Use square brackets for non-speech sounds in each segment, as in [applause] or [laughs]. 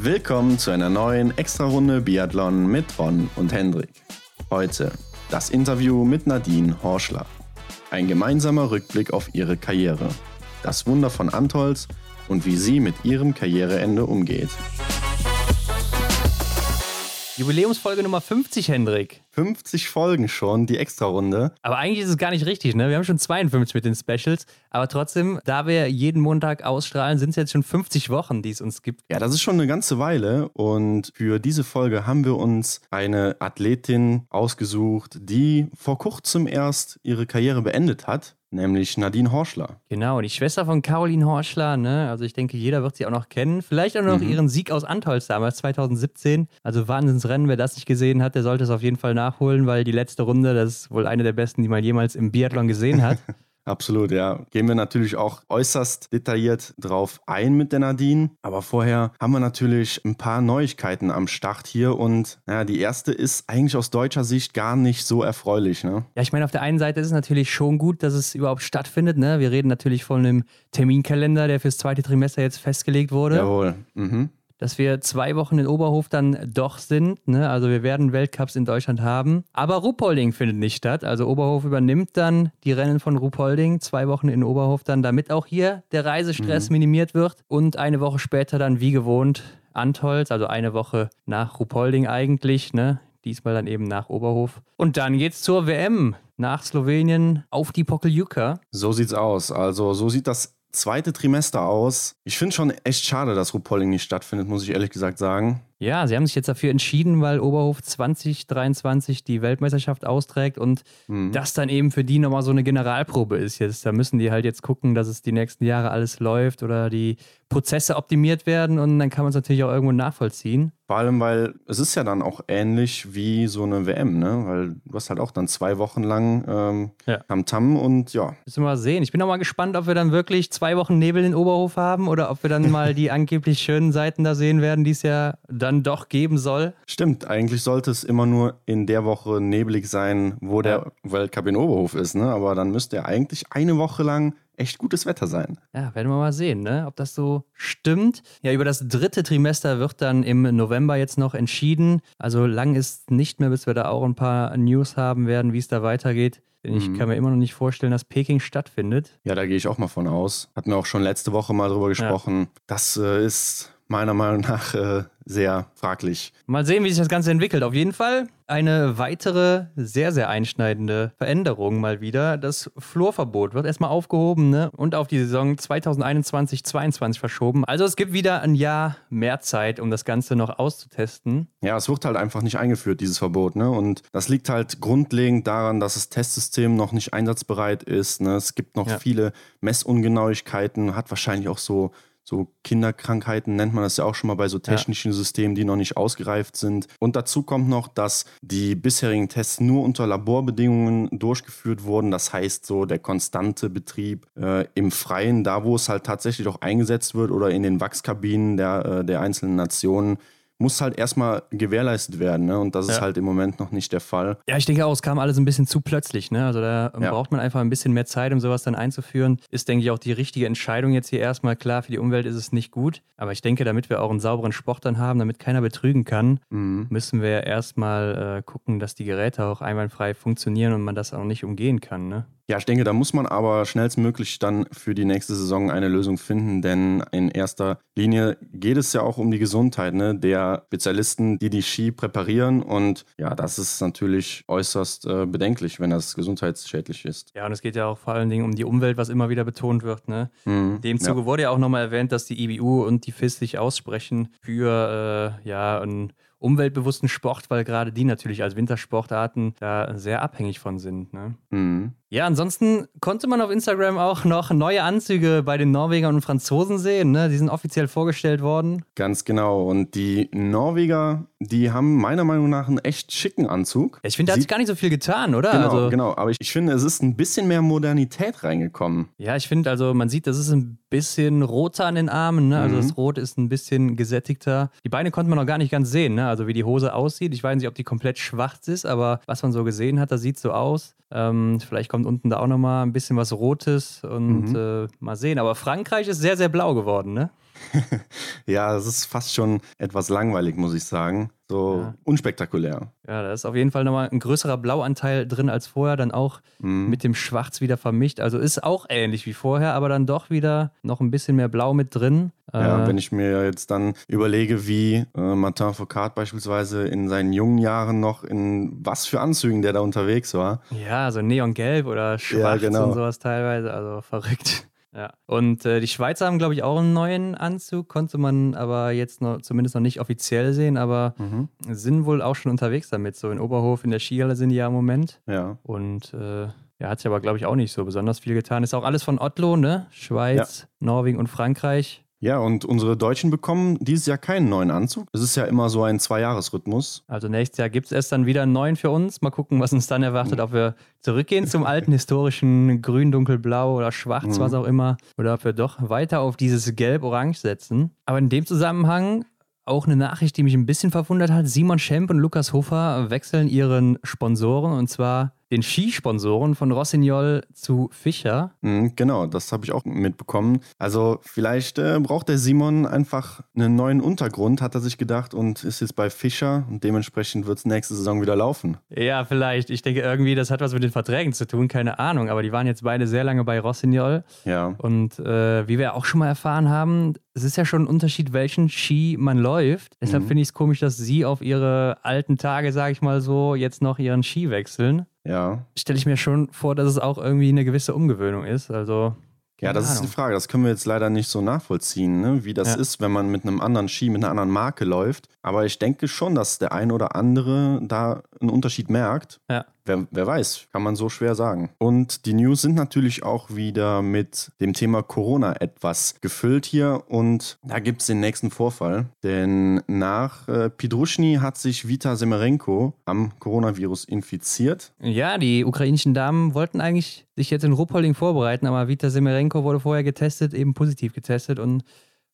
Willkommen zu einer neuen Extra-Runde Biathlon mit Ron und Hendrik. Heute das Interview mit Nadine Horschler. Ein gemeinsamer Rückblick auf ihre Karriere, das Wunder von Antolz und wie sie mit ihrem Karriereende umgeht. Jubiläumsfolge Nummer 50, Hendrik. 50 Folgen schon, die Extra-Runde. Aber eigentlich ist es gar nicht richtig, ne? Wir haben schon 52 mit den Specials. Aber trotzdem, da wir jeden Montag ausstrahlen, sind es jetzt schon 50 Wochen, die es uns gibt. Ja, das ist schon eine ganze Weile. Und für diese Folge haben wir uns eine Athletin ausgesucht, die vor kurzem erst ihre Karriere beendet hat nämlich Nadine Horschler. Genau, die Schwester von Caroline Horschler, ne? Also ich denke, jeder wird sie auch noch kennen. Vielleicht auch noch mhm. ihren Sieg aus Antolz damals, 2017. Also Wahnsinnsrennen, wer das nicht gesehen hat, der sollte es auf jeden Fall nachholen, weil die letzte Runde, das ist wohl eine der besten, die man jemals im Biathlon gesehen hat. [laughs] Absolut, ja. Gehen wir natürlich auch äußerst detailliert drauf ein mit der Nadine. Aber vorher haben wir natürlich ein paar Neuigkeiten am Start hier und ja, die erste ist eigentlich aus deutscher Sicht gar nicht so erfreulich. Ne? Ja, ich meine, auf der einen Seite ist es natürlich schon gut, dass es überhaupt stattfindet. Ne? Wir reden natürlich von einem Terminkalender, der fürs zweite Trimester jetzt festgelegt wurde. Jawohl. Mhm dass wir zwei Wochen in Oberhof dann doch sind. Ne? Also wir werden Weltcups in Deutschland haben. Aber Ruhpolding findet nicht statt. Also Oberhof übernimmt dann die Rennen von Ruhpolding. Zwei Wochen in Oberhof dann, damit auch hier der Reisestress mhm. minimiert wird. Und eine Woche später dann wie gewohnt Antolz, also eine Woche nach Ruhpolding eigentlich. Ne? Diesmal dann eben nach Oberhof. Und dann geht's zur WM nach Slowenien auf die Pokeljuka. So sieht's aus. Also so sieht das zweite Trimester aus. Ich finde schon echt schade, dass Rupolling nicht stattfindet, muss ich ehrlich gesagt sagen. Ja, sie haben sich jetzt dafür entschieden, weil Oberhof 2023 die Weltmeisterschaft austrägt und mhm. das dann eben für die nochmal so eine Generalprobe ist jetzt. Da müssen die halt jetzt gucken, dass es die nächsten Jahre alles läuft oder die Prozesse optimiert werden und dann kann man es natürlich auch irgendwo nachvollziehen. Vor allem, weil es ist ja dann auch ähnlich wie so eine WM, ne? Weil du hast halt auch dann zwei Wochen lang ähm, ja. Tam und ja. Müssen wir mal sehen. Ich bin auch mal gespannt, ob wir dann wirklich zwei Wochen Nebel in Oberhof haben oder ob wir dann mal die [laughs] angeblich schönen Seiten da sehen werden, die es ja dann doch geben soll. Stimmt, eigentlich sollte es immer nur in der Woche neblig sein, wo der ja. Weltcup in Oberhof ist, ne? Aber dann müsste er eigentlich eine Woche lang echt gutes Wetter sein. Ja, werden wir mal sehen, ne? ob das so stimmt. Ja, über das dritte Trimester wird dann im November jetzt noch entschieden. Also lang ist nicht mehr, bis wir da auch ein paar News haben werden, wie es da weitergeht. Denn ich mhm. kann mir immer noch nicht vorstellen, dass Peking stattfindet. Ja, da gehe ich auch mal von aus. Hatten wir auch schon letzte Woche mal drüber gesprochen. Ja. Das äh, ist meiner Meinung nach äh, sehr fraglich. Mal sehen, wie sich das Ganze entwickelt. Auf jeden Fall eine weitere sehr, sehr einschneidende Veränderung mal wieder. Das Flurverbot wird erstmal aufgehoben ne? und auf die Saison 2021-22 verschoben. Also es gibt wieder ein Jahr mehr Zeit, um das Ganze noch auszutesten. Ja, es wird halt einfach nicht eingeführt, dieses Verbot. Ne? Und das liegt halt grundlegend daran, dass das Testsystem noch nicht einsatzbereit ist. Ne? Es gibt noch ja. viele Messungenauigkeiten, hat wahrscheinlich auch so so Kinderkrankheiten nennt man das ja auch schon mal bei so technischen ja. Systemen, die noch nicht ausgereift sind. Und dazu kommt noch, dass die bisherigen Tests nur unter Laborbedingungen durchgeführt wurden. Das heißt, so der konstante Betrieb äh, im Freien, da wo es halt tatsächlich auch eingesetzt wird oder in den Wachskabinen der, äh, der einzelnen Nationen, muss halt erstmal gewährleistet werden. Ne? Und das ist halt im Moment noch nicht der Fall. Ja, ich denke auch, es kam alles ein bisschen zu plötzlich. Ne? Also da ja. braucht man einfach ein bisschen mehr Zeit, um sowas dann einzuführen. Ist, denke ich, auch die richtige Entscheidung jetzt hier erstmal. Klar, für die Umwelt ist es nicht gut. Aber ich denke, damit wir auch einen sauberen Sport dann haben, damit keiner betrügen kann, mhm. müssen wir erstmal äh, gucken, dass die Geräte auch einwandfrei funktionieren und man das auch nicht umgehen kann. Ne? Ja, ich denke, da muss man aber schnellstmöglich dann für die nächste Saison eine Lösung finden, denn in erster Linie geht es ja auch um die Gesundheit ne, der Spezialisten, die die Ski präparieren und ja, das ist natürlich äußerst äh, bedenklich, wenn das gesundheitsschädlich ist. Ja, und es geht ja auch vor allen Dingen um die Umwelt, was immer wieder betont wird. Ne? Mhm, In dem Zuge ja. wurde ja auch nochmal erwähnt, dass die IBU und die FIS sich aussprechen für äh, ja, ein umweltbewussten Sport, weil gerade die natürlich als Wintersportarten da sehr abhängig von sind. Ne? Mhm. Ja, ansonsten konnte man auf Instagram auch noch neue Anzüge bei den Norwegern und Franzosen sehen. Ne? Die sind offiziell vorgestellt worden. Ganz genau. Und die Norweger, die haben meiner Meinung nach einen echt schicken Anzug. ich finde, da hat sich gar nicht so viel getan, oder? Genau, also, genau. Aber ich, ich finde, es ist ein bisschen mehr Modernität reingekommen. Ja, ich finde, also man sieht, das ist ein bisschen roter an den Armen. Ne? Also mhm. das Rot ist ein bisschen gesättigter. Die Beine konnte man noch gar nicht ganz sehen, ne? also wie die Hose aussieht. Ich weiß nicht, ob die komplett schwarz ist, aber was man so gesehen hat, das sieht so aus. Ähm, vielleicht kommt unten da auch nochmal ein bisschen was Rotes und mhm. äh, mal sehen. Aber Frankreich ist sehr, sehr blau geworden, ne? [laughs] ja, das ist fast schon etwas langweilig, muss ich sagen. So ja. unspektakulär. Ja, da ist auf jeden Fall nochmal ein größerer Blauanteil drin als vorher, dann auch mhm. mit dem Schwarz wieder vermischt. Also ist auch ähnlich wie vorher, aber dann doch wieder noch ein bisschen mehr Blau mit drin. Ja, äh, wenn ich mir jetzt dann überlege, wie äh, Martin Foucault beispielsweise in seinen jungen Jahren noch in was für Anzügen der da unterwegs war. Ja, so Neongelb oder Schwarz ja, genau. und sowas teilweise, also verrückt. Ja. Und äh, die Schweizer haben, glaube ich, auch einen neuen Anzug, konnte man aber jetzt noch, zumindest noch nicht offiziell sehen, aber mhm. sind wohl auch schon unterwegs damit. So in Oberhof, in der Skihalle sind die ja im Moment. Ja. Und äh, ja, hat sich aber, glaube ich, auch nicht so besonders viel getan. Ist auch alles von Otto, ne? Schweiz, ja. Norwegen und Frankreich. Ja, und unsere Deutschen bekommen dieses Jahr keinen neuen Anzug. Es ist ja immer so ein Zweijahresrhythmus. Also nächstes Jahr gibt es erst dann wieder einen neuen für uns. Mal gucken, was uns dann erwartet. Ob wir zurückgehen zum alten historischen Grün, Dunkelblau oder Schwarz, mhm. was auch immer. Oder ob wir doch weiter auf dieses Gelb-Orange setzen. Aber in dem Zusammenhang auch eine Nachricht, die mich ein bisschen verwundert hat. Simon Schemp und Lukas Hofer wechseln ihren Sponsoren und zwar den Skisponsoren von Rossignol zu Fischer. Mhm, genau, das habe ich auch mitbekommen. Also vielleicht äh, braucht der Simon einfach einen neuen Untergrund, hat er sich gedacht und ist jetzt bei Fischer und dementsprechend wird es nächste Saison wieder laufen. Ja, vielleicht. Ich denke irgendwie, das hat was mit den Verträgen zu tun, keine Ahnung. Aber die waren jetzt beide sehr lange bei Rossignol. Ja. Und äh, wie wir auch schon mal erfahren haben, es ist ja schon ein Unterschied, welchen Ski man läuft. Deshalb mhm. finde ich es komisch, dass sie auf ihre alten Tage, sage ich mal so, jetzt noch ihren Ski wechseln. Ja. Stelle ich mir schon vor, dass es auch irgendwie eine gewisse Umgewöhnung ist. Also. Ja, das Ahnung. ist die Frage. Das können wir jetzt leider nicht so nachvollziehen, ne? wie das ja. ist, wenn man mit einem anderen Ski, mit einer anderen Marke läuft. Aber ich denke schon, dass der ein oder andere da einen Unterschied merkt. Ja. Wer, wer, weiß, kann man so schwer sagen. Und die News sind natürlich auch wieder mit dem Thema Corona etwas gefüllt hier. Und da gibt es den nächsten Vorfall. Denn nach äh, Pidruschny hat sich Vita Semerenko am Coronavirus infiziert. Ja, die ukrainischen Damen wollten eigentlich sich jetzt in Ruppolding vorbereiten, aber Vita Semerenko wurde vorher getestet, eben positiv getestet und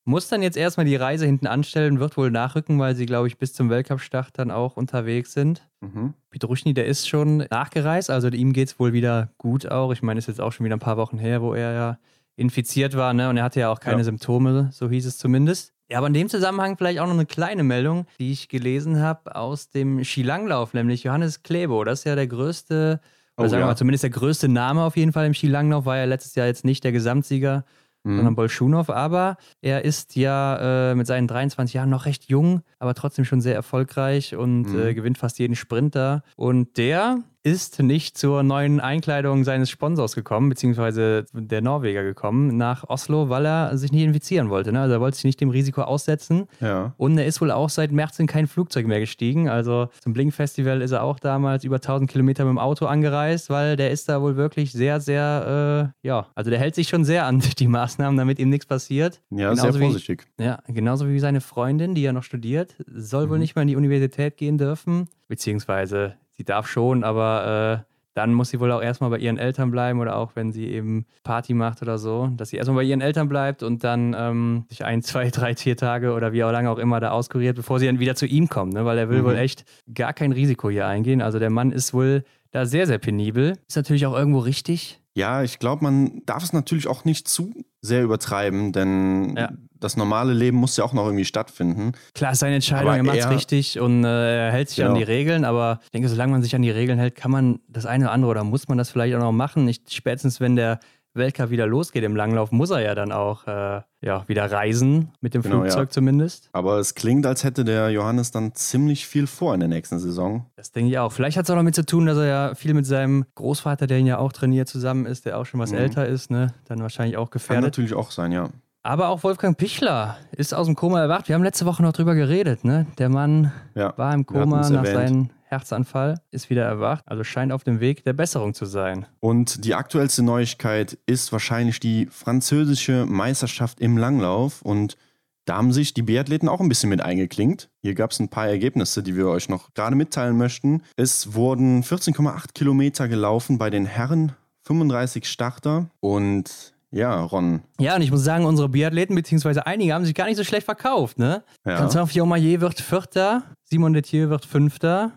muss dann jetzt erstmal die Reise hinten anstellen, wird wohl nachrücken, weil sie, glaube ich, bis zum Weltcup-Start dann auch unterwegs sind. Mhm. Petruschny, der ist schon nachgereist, also ihm geht es wohl wieder gut auch. Ich meine, es ist jetzt auch schon wieder ein paar Wochen her, wo er ja infiziert war, ne? Und er hatte ja auch keine ja. Symptome, so hieß es zumindest. Ja, aber in dem Zusammenhang vielleicht auch noch eine kleine Meldung, die ich gelesen habe aus dem Skilanglauf, nämlich Johannes Klebo. Das ist ja der größte, oder oh, sagen wir ja. mal zumindest der größte Name auf jeden Fall im Skilanglauf, war ja letztes Jahr jetzt nicht der Gesamtsieger mhm. sondern Bolschunow. Aber er ist ja äh, mit seinen 23 Jahren noch recht jung, aber trotzdem schon sehr erfolgreich und mhm. äh, gewinnt fast jeden Sprinter. Und der ist nicht zur neuen Einkleidung seines Sponsors gekommen, beziehungsweise der Norweger gekommen, nach Oslo, weil er sich nicht infizieren wollte. Ne? Also er wollte sich nicht dem Risiko aussetzen. Ja. Und er ist wohl auch seit März in kein Flugzeug mehr gestiegen. Also zum Blink-Festival ist er auch damals über 1000 Kilometer mit dem Auto angereist, weil der ist da wohl wirklich sehr, sehr, äh, ja, also der hält sich schon sehr an die Maßnahmen, damit ihm nichts passiert. Ja, genauso sehr vorsichtig. Wie, ja, genauso wie seine Freundin, die ja noch studiert, soll mhm. wohl nicht mehr in die Universität gehen dürfen, beziehungsweise sie darf schon, aber äh, dann muss sie wohl auch erstmal bei ihren Eltern bleiben oder auch wenn sie eben Party macht oder so, dass sie erstmal bei ihren Eltern bleibt und dann ähm, sich ein, [laughs] zwei, drei, vier Tage oder wie auch lange auch immer da auskuriert, bevor sie dann wieder zu ihm kommt, ne? weil er will mhm. wohl echt gar kein Risiko hier eingehen. Also der Mann ist wohl da sehr, sehr penibel. Ist natürlich auch irgendwo richtig. Ja, ich glaube, man darf es natürlich auch nicht zu sehr übertreiben, denn ja. das normale Leben muss ja auch noch irgendwie stattfinden. Klar, ist seine Entscheidung, aber er macht es richtig und äh, er hält sich genau. an die Regeln, aber ich denke, solange man sich an die Regeln hält, kann man das eine oder andere oder muss man das vielleicht auch noch machen. Nicht spätestens, wenn der Weltcup wieder losgeht im Langlauf, muss er ja dann auch äh, ja, wieder reisen, mit dem genau, Flugzeug ja. zumindest. Aber es klingt, als hätte der Johannes dann ziemlich viel vor in der nächsten Saison. Das denke ich auch. Vielleicht hat es auch noch mit zu tun, dass er ja viel mit seinem Großvater, der ihn ja auch trainiert, zusammen ist, der auch schon was mhm. älter ist, ne? dann wahrscheinlich auch gefährdet. Kann natürlich auch sein, ja. Aber auch Wolfgang Pichler ist aus dem Koma erwacht. Wir haben letzte Woche noch drüber geredet. Ne? Der Mann ja, war im Koma nach seinen Herzanfall, ist wieder erwacht, also scheint auf dem Weg der Besserung zu sein. Und die aktuellste Neuigkeit ist wahrscheinlich die französische Meisterschaft im Langlauf und da haben sich die Biathleten auch ein bisschen mit eingeklinkt. Hier gab es ein paar Ergebnisse, die wir euch noch gerade mitteilen möchten. Es wurden 14,8 Kilometer gelaufen bei den Herren, 35 Starter und ja, Ron. Ja, und ich muss sagen, unsere Biathleten, beziehungsweise einige, haben sich gar nicht so schlecht verkauft, ne? Ja. Christophe Jomayer wird Vierter, Simon Detier wird Fünfter,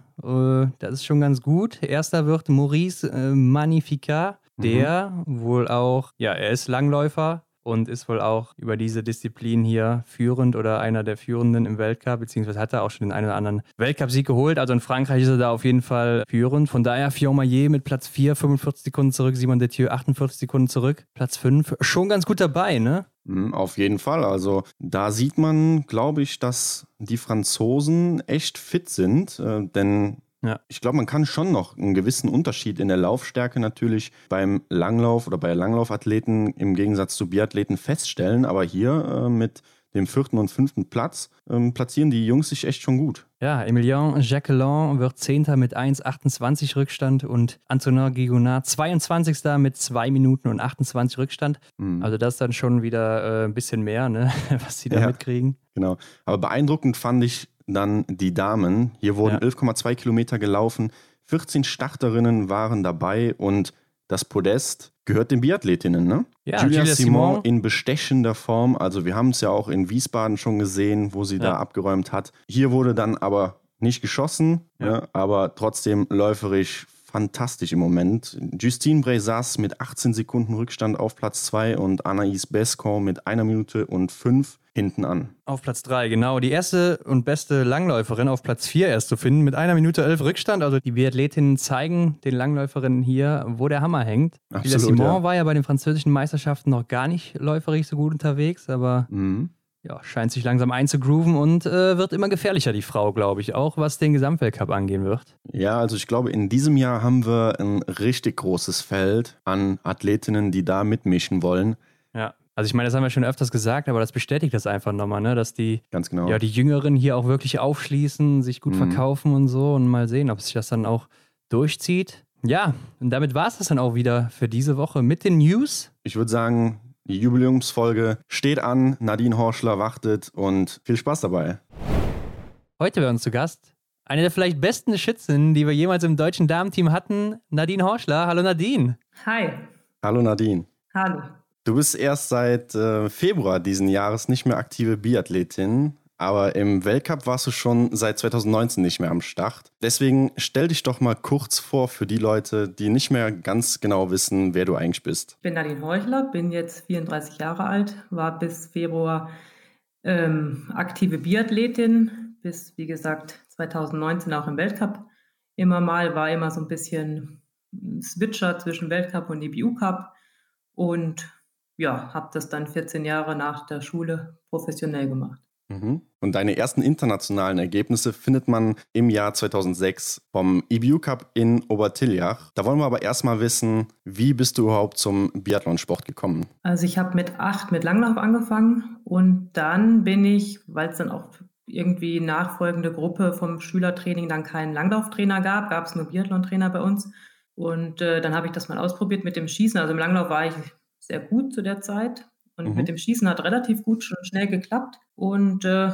das ist schon ganz gut. Erster wird Maurice äh, Magnificat, der mhm. wohl auch, ja, er ist Langläufer und ist wohl auch über diese Disziplin hier führend oder einer der führenden im Weltcup, beziehungsweise hat er auch schon den einen oder anderen Weltcup-Sieg geholt. Also in Frankreich ist er da auf jeden Fall führend. Von daher Fionn Maillet mit Platz 4, 45 Sekunden zurück, Simon Detieu 48 Sekunden zurück, Platz 5. Schon ganz gut dabei, ne? Mhm, auf jeden Fall. Also da sieht man, glaube ich, dass die Franzosen echt fit sind, äh, denn ja. Ich glaube, man kann schon noch einen gewissen Unterschied in der Laufstärke natürlich beim Langlauf oder bei Langlaufathleten im Gegensatz zu Biathleten feststellen. Aber hier äh, mit dem vierten und fünften Platz ähm, platzieren die Jungs sich echt schon gut. Ja, Emilien Jacquelin wird Zehnter mit 1,28 Rückstand und Antonin Gigonard 22. mit 2 Minuten und 28 Rückstand. Mhm. Also das ist dann schon wieder äh, ein bisschen mehr, ne? [laughs] was sie da ja, mitkriegen. Genau. Aber beeindruckend fand ich dann die Damen. Hier wurden ja. 11,2 Kilometer gelaufen. 14 Starterinnen waren dabei und das Podest gehört den Biathletinnen, ne? Ja, Julia, Julia Simon, Simon, in bestechender Form. Also wir haben es ja auch in Wiesbaden schon gesehen, wo sie ja. da abgeräumt hat. Hier wurde dann aber nicht geschossen, ja. ne? aber trotzdem läuferisch fantastisch im Moment. Justine Brezas mit 18 Sekunden Rückstand auf Platz 2 und Anaïs Bescon mit einer Minute und 5 hinten an. Auf Platz 3, genau. Die erste und beste Langläuferin auf Platz 4 erst zu finden, mit einer Minute 11 Rückstand. Also die Biathletinnen zeigen den Langläuferinnen hier, wo der Hammer hängt. Absolut, Simon ja. war ja bei den französischen Meisterschaften noch gar nicht läuferig so gut unterwegs, aber mhm. ja, scheint sich langsam einzugrooven und äh, wird immer gefährlicher, die Frau, glaube ich, auch was den Gesamtweltcup angehen wird. Ja, also ich glaube, in diesem Jahr haben wir ein richtig großes Feld an Athletinnen, die da mitmischen wollen. Ja. Also ich meine, das haben wir schon öfters gesagt, aber das bestätigt das einfach nochmal, ne? dass die, Ganz genau. ja, die Jüngeren hier auch wirklich aufschließen, sich gut mhm. verkaufen und so und mal sehen, ob sich das dann auch durchzieht. Ja, und damit war es das dann auch wieder für diese Woche mit den News. Ich würde sagen, die Jubiläumsfolge steht an, Nadine Horschler wartet und viel Spaß dabei. Heute bei uns zu Gast eine der vielleicht besten Schützinnen, die wir jemals im deutschen Damenteam hatten, Nadine Horschler. Hallo Nadine. Hi. Hallo Nadine. Hallo. Du bist erst seit äh, Februar diesen Jahres nicht mehr aktive Biathletin, aber im Weltcup warst du schon seit 2019 nicht mehr am Start. Deswegen stell dich doch mal kurz vor für die Leute, die nicht mehr ganz genau wissen, wer du eigentlich bist. Ich bin Nadine Heuchler, bin jetzt 34 Jahre alt, war bis Februar ähm, aktive Biathletin, bis wie gesagt 2019 auch im Weltcup immer mal, war immer so ein bisschen Switcher zwischen Weltcup und EBU Cup und ja, habe das dann 14 Jahre nach der Schule professionell gemacht. Mhm. Und deine ersten internationalen Ergebnisse findet man im Jahr 2006 vom EBU Cup in Obertiljach. Da wollen wir aber erstmal wissen, wie bist du überhaupt zum Biathlonsport gekommen? Also ich habe mit acht mit Langlauf angefangen und dann bin ich, weil es dann auch irgendwie nachfolgende Gruppe vom Schülertraining dann keinen Langlauftrainer gab, gab es nur Biathlon-Trainer bei uns. Und äh, dann habe ich das mal ausprobiert mit dem Schießen. Also im Langlauf war ich sehr gut zu der Zeit. Und mhm. mit dem Schießen hat relativ gut schon schnell geklappt. Und äh,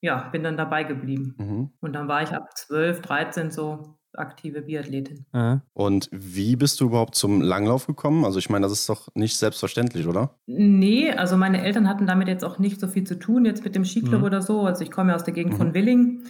ja, bin dann dabei geblieben. Mhm. Und dann war ich ab 12, 13 so aktive Biathletin. Und wie bist du überhaupt zum Langlauf gekommen? Also ich meine, das ist doch nicht selbstverständlich, oder? Nee, also meine Eltern hatten damit jetzt auch nicht so viel zu tun, jetzt mit dem Skiclub mhm. oder so. Also ich komme ja aus der Gegend mhm. von Willing,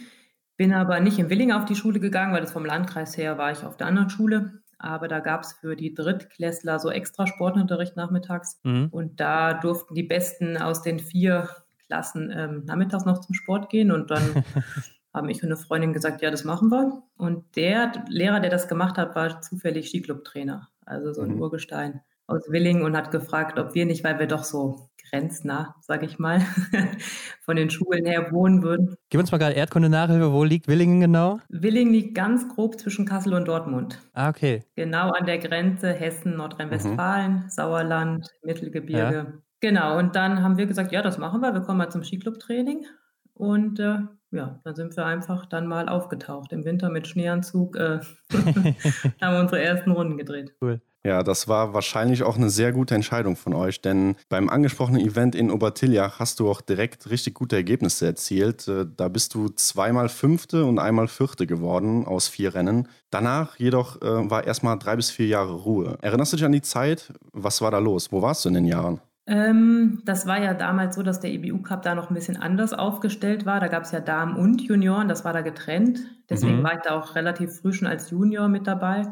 bin aber nicht in Willing auf die Schule gegangen, weil das vom Landkreis her war ich auf der anderen Schule. Aber da gab es für die Drittklässler so extra Sportunterricht nachmittags. Mhm. Und da durften die Besten aus den vier Klassen ähm, nachmittags noch zum Sport gehen. Und dann [laughs] haben ich und eine Freundin gesagt, ja, das machen wir. Und der Lehrer, der das gemacht hat, war zufällig Skiclub-Trainer. Also so ein mhm. Urgestein aus Willing und hat gefragt, ob wir nicht, weil wir doch so grenznah, sage ich mal, [laughs] von den Schulen her wohnen würden. Gib uns mal gerade Erdkunde-Nachhilfe. Wo liegt Willingen genau? Willingen liegt ganz grob zwischen Kassel und Dortmund. Ah, okay. Genau an der Grenze Hessen, Nordrhein-Westfalen, mhm. Sauerland, Mittelgebirge. Ja. Genau, und dann haben wir gesagt, ja, das machen wir. Wir kommen mal zum Skiclub-Training. Und äh, ja, dann sind wir einfach dann mal aufgetaucht. Im Winter mit Schneeanzug äh, [laughs] [laughs] haben wir unsere ersten Runden gedreht. Cool. Ja, das war wahrscheinlich auch eine sehr gute Entscheidung von euch, denn beim angesprochenen Event in Obertiljach hast du auch direkt richtig gute Ergebnisse erzielt. Äh, da bist du zweimal Fünfte und einmal Vierte geworden aus vier Rennen. Danach jedoch äh, war erstmal drei bis vier Jahre Ruhe. Erinnerst du dich an die Zeit? Was war da los? Wo warst du in den Jahren? Ähm, das war ja damals so, dass der EBU Cup da noch ein bisschen anders aufgestellt war. Da gab es ja Damen und Junioren, das war da getrennt. Deswegen mhm. war ich da auch relativ früh schon als Junior mit dabei.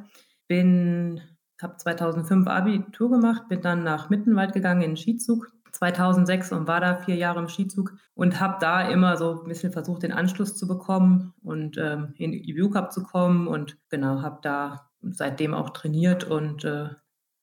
Bin habe 2005 Abitur gemacht, bin dann nach Mittenwald gegangen in den Skizug. 2006 und war da vier Jahre im Skizug und habe da immer so ein bisschen versucht, den Anschluss zu bekommen und ähm, in den EBU Cup zu kommen und genau, habe da seitdem auch trainiert und äh,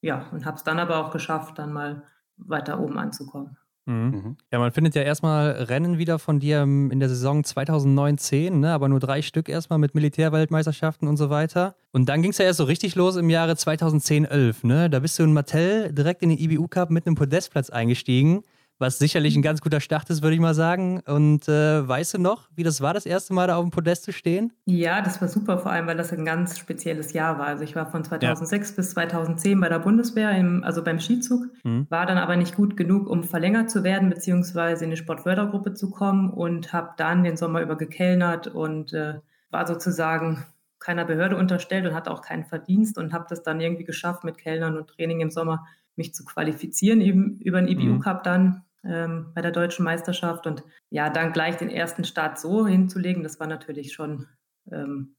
ja, und habe es dann aber auch geschafft, dann mal weiter oben anzukommen. Mhm. mhm. Ja, man findet ja erstmal Rennen wieder von dir in der Saison 2019, ne? aber nur drei Stück erstmal mit Militärweltmeisterschaften und so weiter. Und dann ging es ja erst so richtig los im Jahre 2010-11. Ne? Da bist du in Mattel direkt in den IBU Cup mit einem Podestplatz eingestiegen was sicherlich ein ganz guter Start ist, würde ich mal sagen. Und äh, weißt du noch, wie das war, das erste Mal da auf dem Podest zu stehen? Ja, das war super, vor allem, weil das ein ganz spezielles Jahr war. Also ich war von 2006 ja. bis 2010 bei der Bundeswehr, im, also beim Skizug, mhm. war dann aber nicht gut genug, um verlängert zu werden, beziehungsweise in eine Sportfördergruppe zu kommen und habe dann den Sommer über gekellnert und äh, war sozusagen keiner Behörde unterstellt und hatte auch keinen Verdienst und habe das dann irgendwie geschafft mit Kellnern und Training im Sommer mich zu qualifizieren eben über den IBU mhm. Cup dann ähm, bei der deutschen Meisterschaft. Und ja, dann gleich den ersten Start so hinzulegen, das war natürlich schon ähm,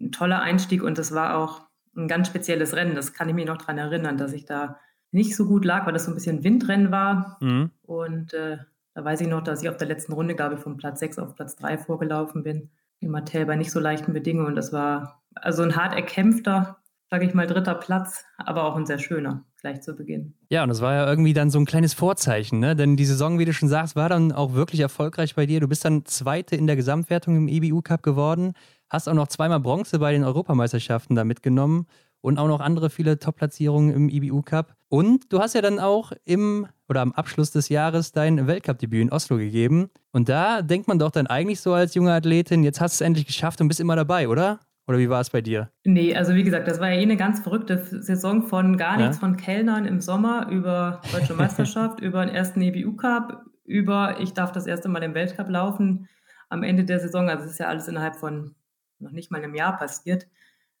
ein toller Einstieg und das war auch ein ganz spezielles Rennen. Das kann ich mich noch daran erinnern, dass ich da nicht so gut lag, weil das so ein bisschen Windrennen war. Mhm. Und äh, da weiß ich noch, dass ich auf der letzten Runde, glaube ich, von Platz 6 auf Platz 3 vorgelaufen bin. In Mattel bei nicht so leichten Bedingungen. Und das war also ein hart erkämpfter, sage ich mal, dritter Platz, aber auch ein sehr schöner gleich zu Beginn. Ja, und das war ja irgendwie dann so ein kleines Vorzeichen, ne? Denn die Saison, wie du schon sagst, war dann auch wirklich erfolgreich bei dir. Du bist dann Zweite in der Gesamtwertung im EBU Cup geworden, hast auch noch zweimal Bronze bei den Europameisterschaften da mitgenommen und auch noch andere viele Top-Platzierungen im EBU Cup. Und du hast ja dann auch im oder am Abschluss des Jahres dein Weltcup-Debüt in Oslo gegeben. Und da denkt man doch dann eigentlich so als junge Athletin, jetzt hast du es endlich geschafft und bist immer dabei, oder? Oder wie war es bei dir? Nee, also wie gesagt, das war ja eh eine ganz verrückte Saison von gar nichts, ja? von Kellnern im Sommer über Deutsche Meisterschaft, [laughs] über den ersten EBU Cup, über ich darf das erste Mal im Weltcup laufen am Ende der Saison. Also es ist ja alles innerhalb von noch nicht mal einem Jahr passiert.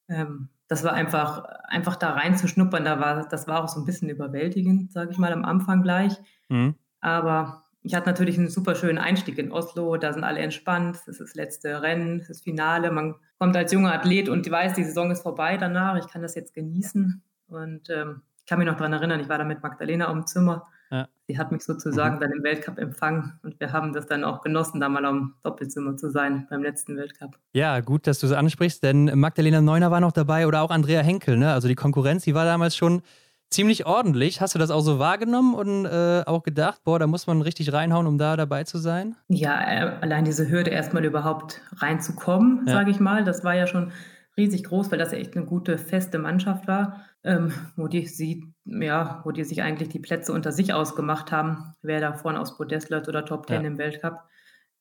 Ähm, das war einfach, einfach da reinzuschnuppern, da war, das war auch so ein bisschen überwältigend, sage ich mal, am Anfang gleich. Mhm. Aber ich hatte natürlich einen super schönen Einstieg in Oslo. Da sind alle entspannt. Das ist das letzte Rennen, das Finale. Man kommt als junger Athlet und weiß, die Saison ist vorbei danach. Ich kann das jetzt genießen. Und ähm, ich kann mich noch daran erinnern, ich war da mit Magdalena am Zimmer. Ja. Sie hat mich sozusagen mhm. dann im Weltcup empfangen und wir haben das dann auch genossen, da mal am Doppelzimmer zu sein beim letzten Weltcup. Ja, gut, dass du es ansprichst, denn Magdalena Neuner war noch dabei oder auch Andrea Henkel. Ne? Also die Konkurrenz, die war damals schon ziemlich ordentlich. Hast du das auch so wahrgenommen und äh, auch gedacht, boah, da muss man richtig reinhauen, um da dabei zu sein? Ja, äh, allein diese Hürde erstmal überhaupt reinzukommen, ja. sage ich mal, das war ja schon riesig groß, weil das ja echt eine gute, feste Mannschaft war, ähm, wo die sie, ja, wo die sich eigentlich die Plätze unter sich ausgemacht haben, wer da vorne aus Podest läuft oder Top Ten ja. im Weltcup.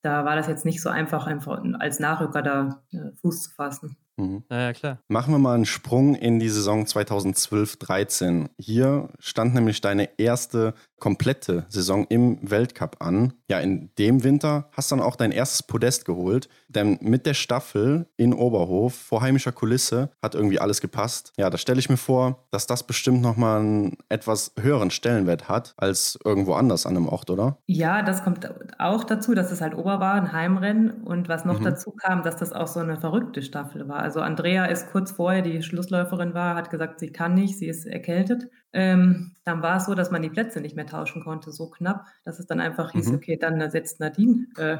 Da war das jetzt nicht so einfach, einfach als Nachrücker da äh, Fuß zu fassen. Mhm. Ja, klar. Machen wir mal einen Sprung in die Saison 2012-13. Hier stand nämlich deine erste komplette Saison im Weltcup an. Ja, in dem Winter hast du dann auch dein erstes Podest geholt, denn mit der Staffel in Oberhof vor heimischer Kulisse hat irgendwie alles gepasst. Ja, da stelle ich mir vor, dass das bestimmt nochmal einen etwas höheren Stellenwert hat als irgendwo anders an einem Ort, oder? Ja, das kommt auch dazu, dass es halt Ober war, ein Heimrennen und was noch mhm. dazu kam, dass das auch so eine verrückte Staffel war. Also Andrea ist kurz vorher, die Schlussläuferin war, hat gesagt, sie kann nicht, sie ist erkältet. Ähm, dann war es so, dass man die Plätze nicht mehr tauschen konnte, so knapp, dass es dann einfach hieß, mhm. okay, dann setzt Nadine äh,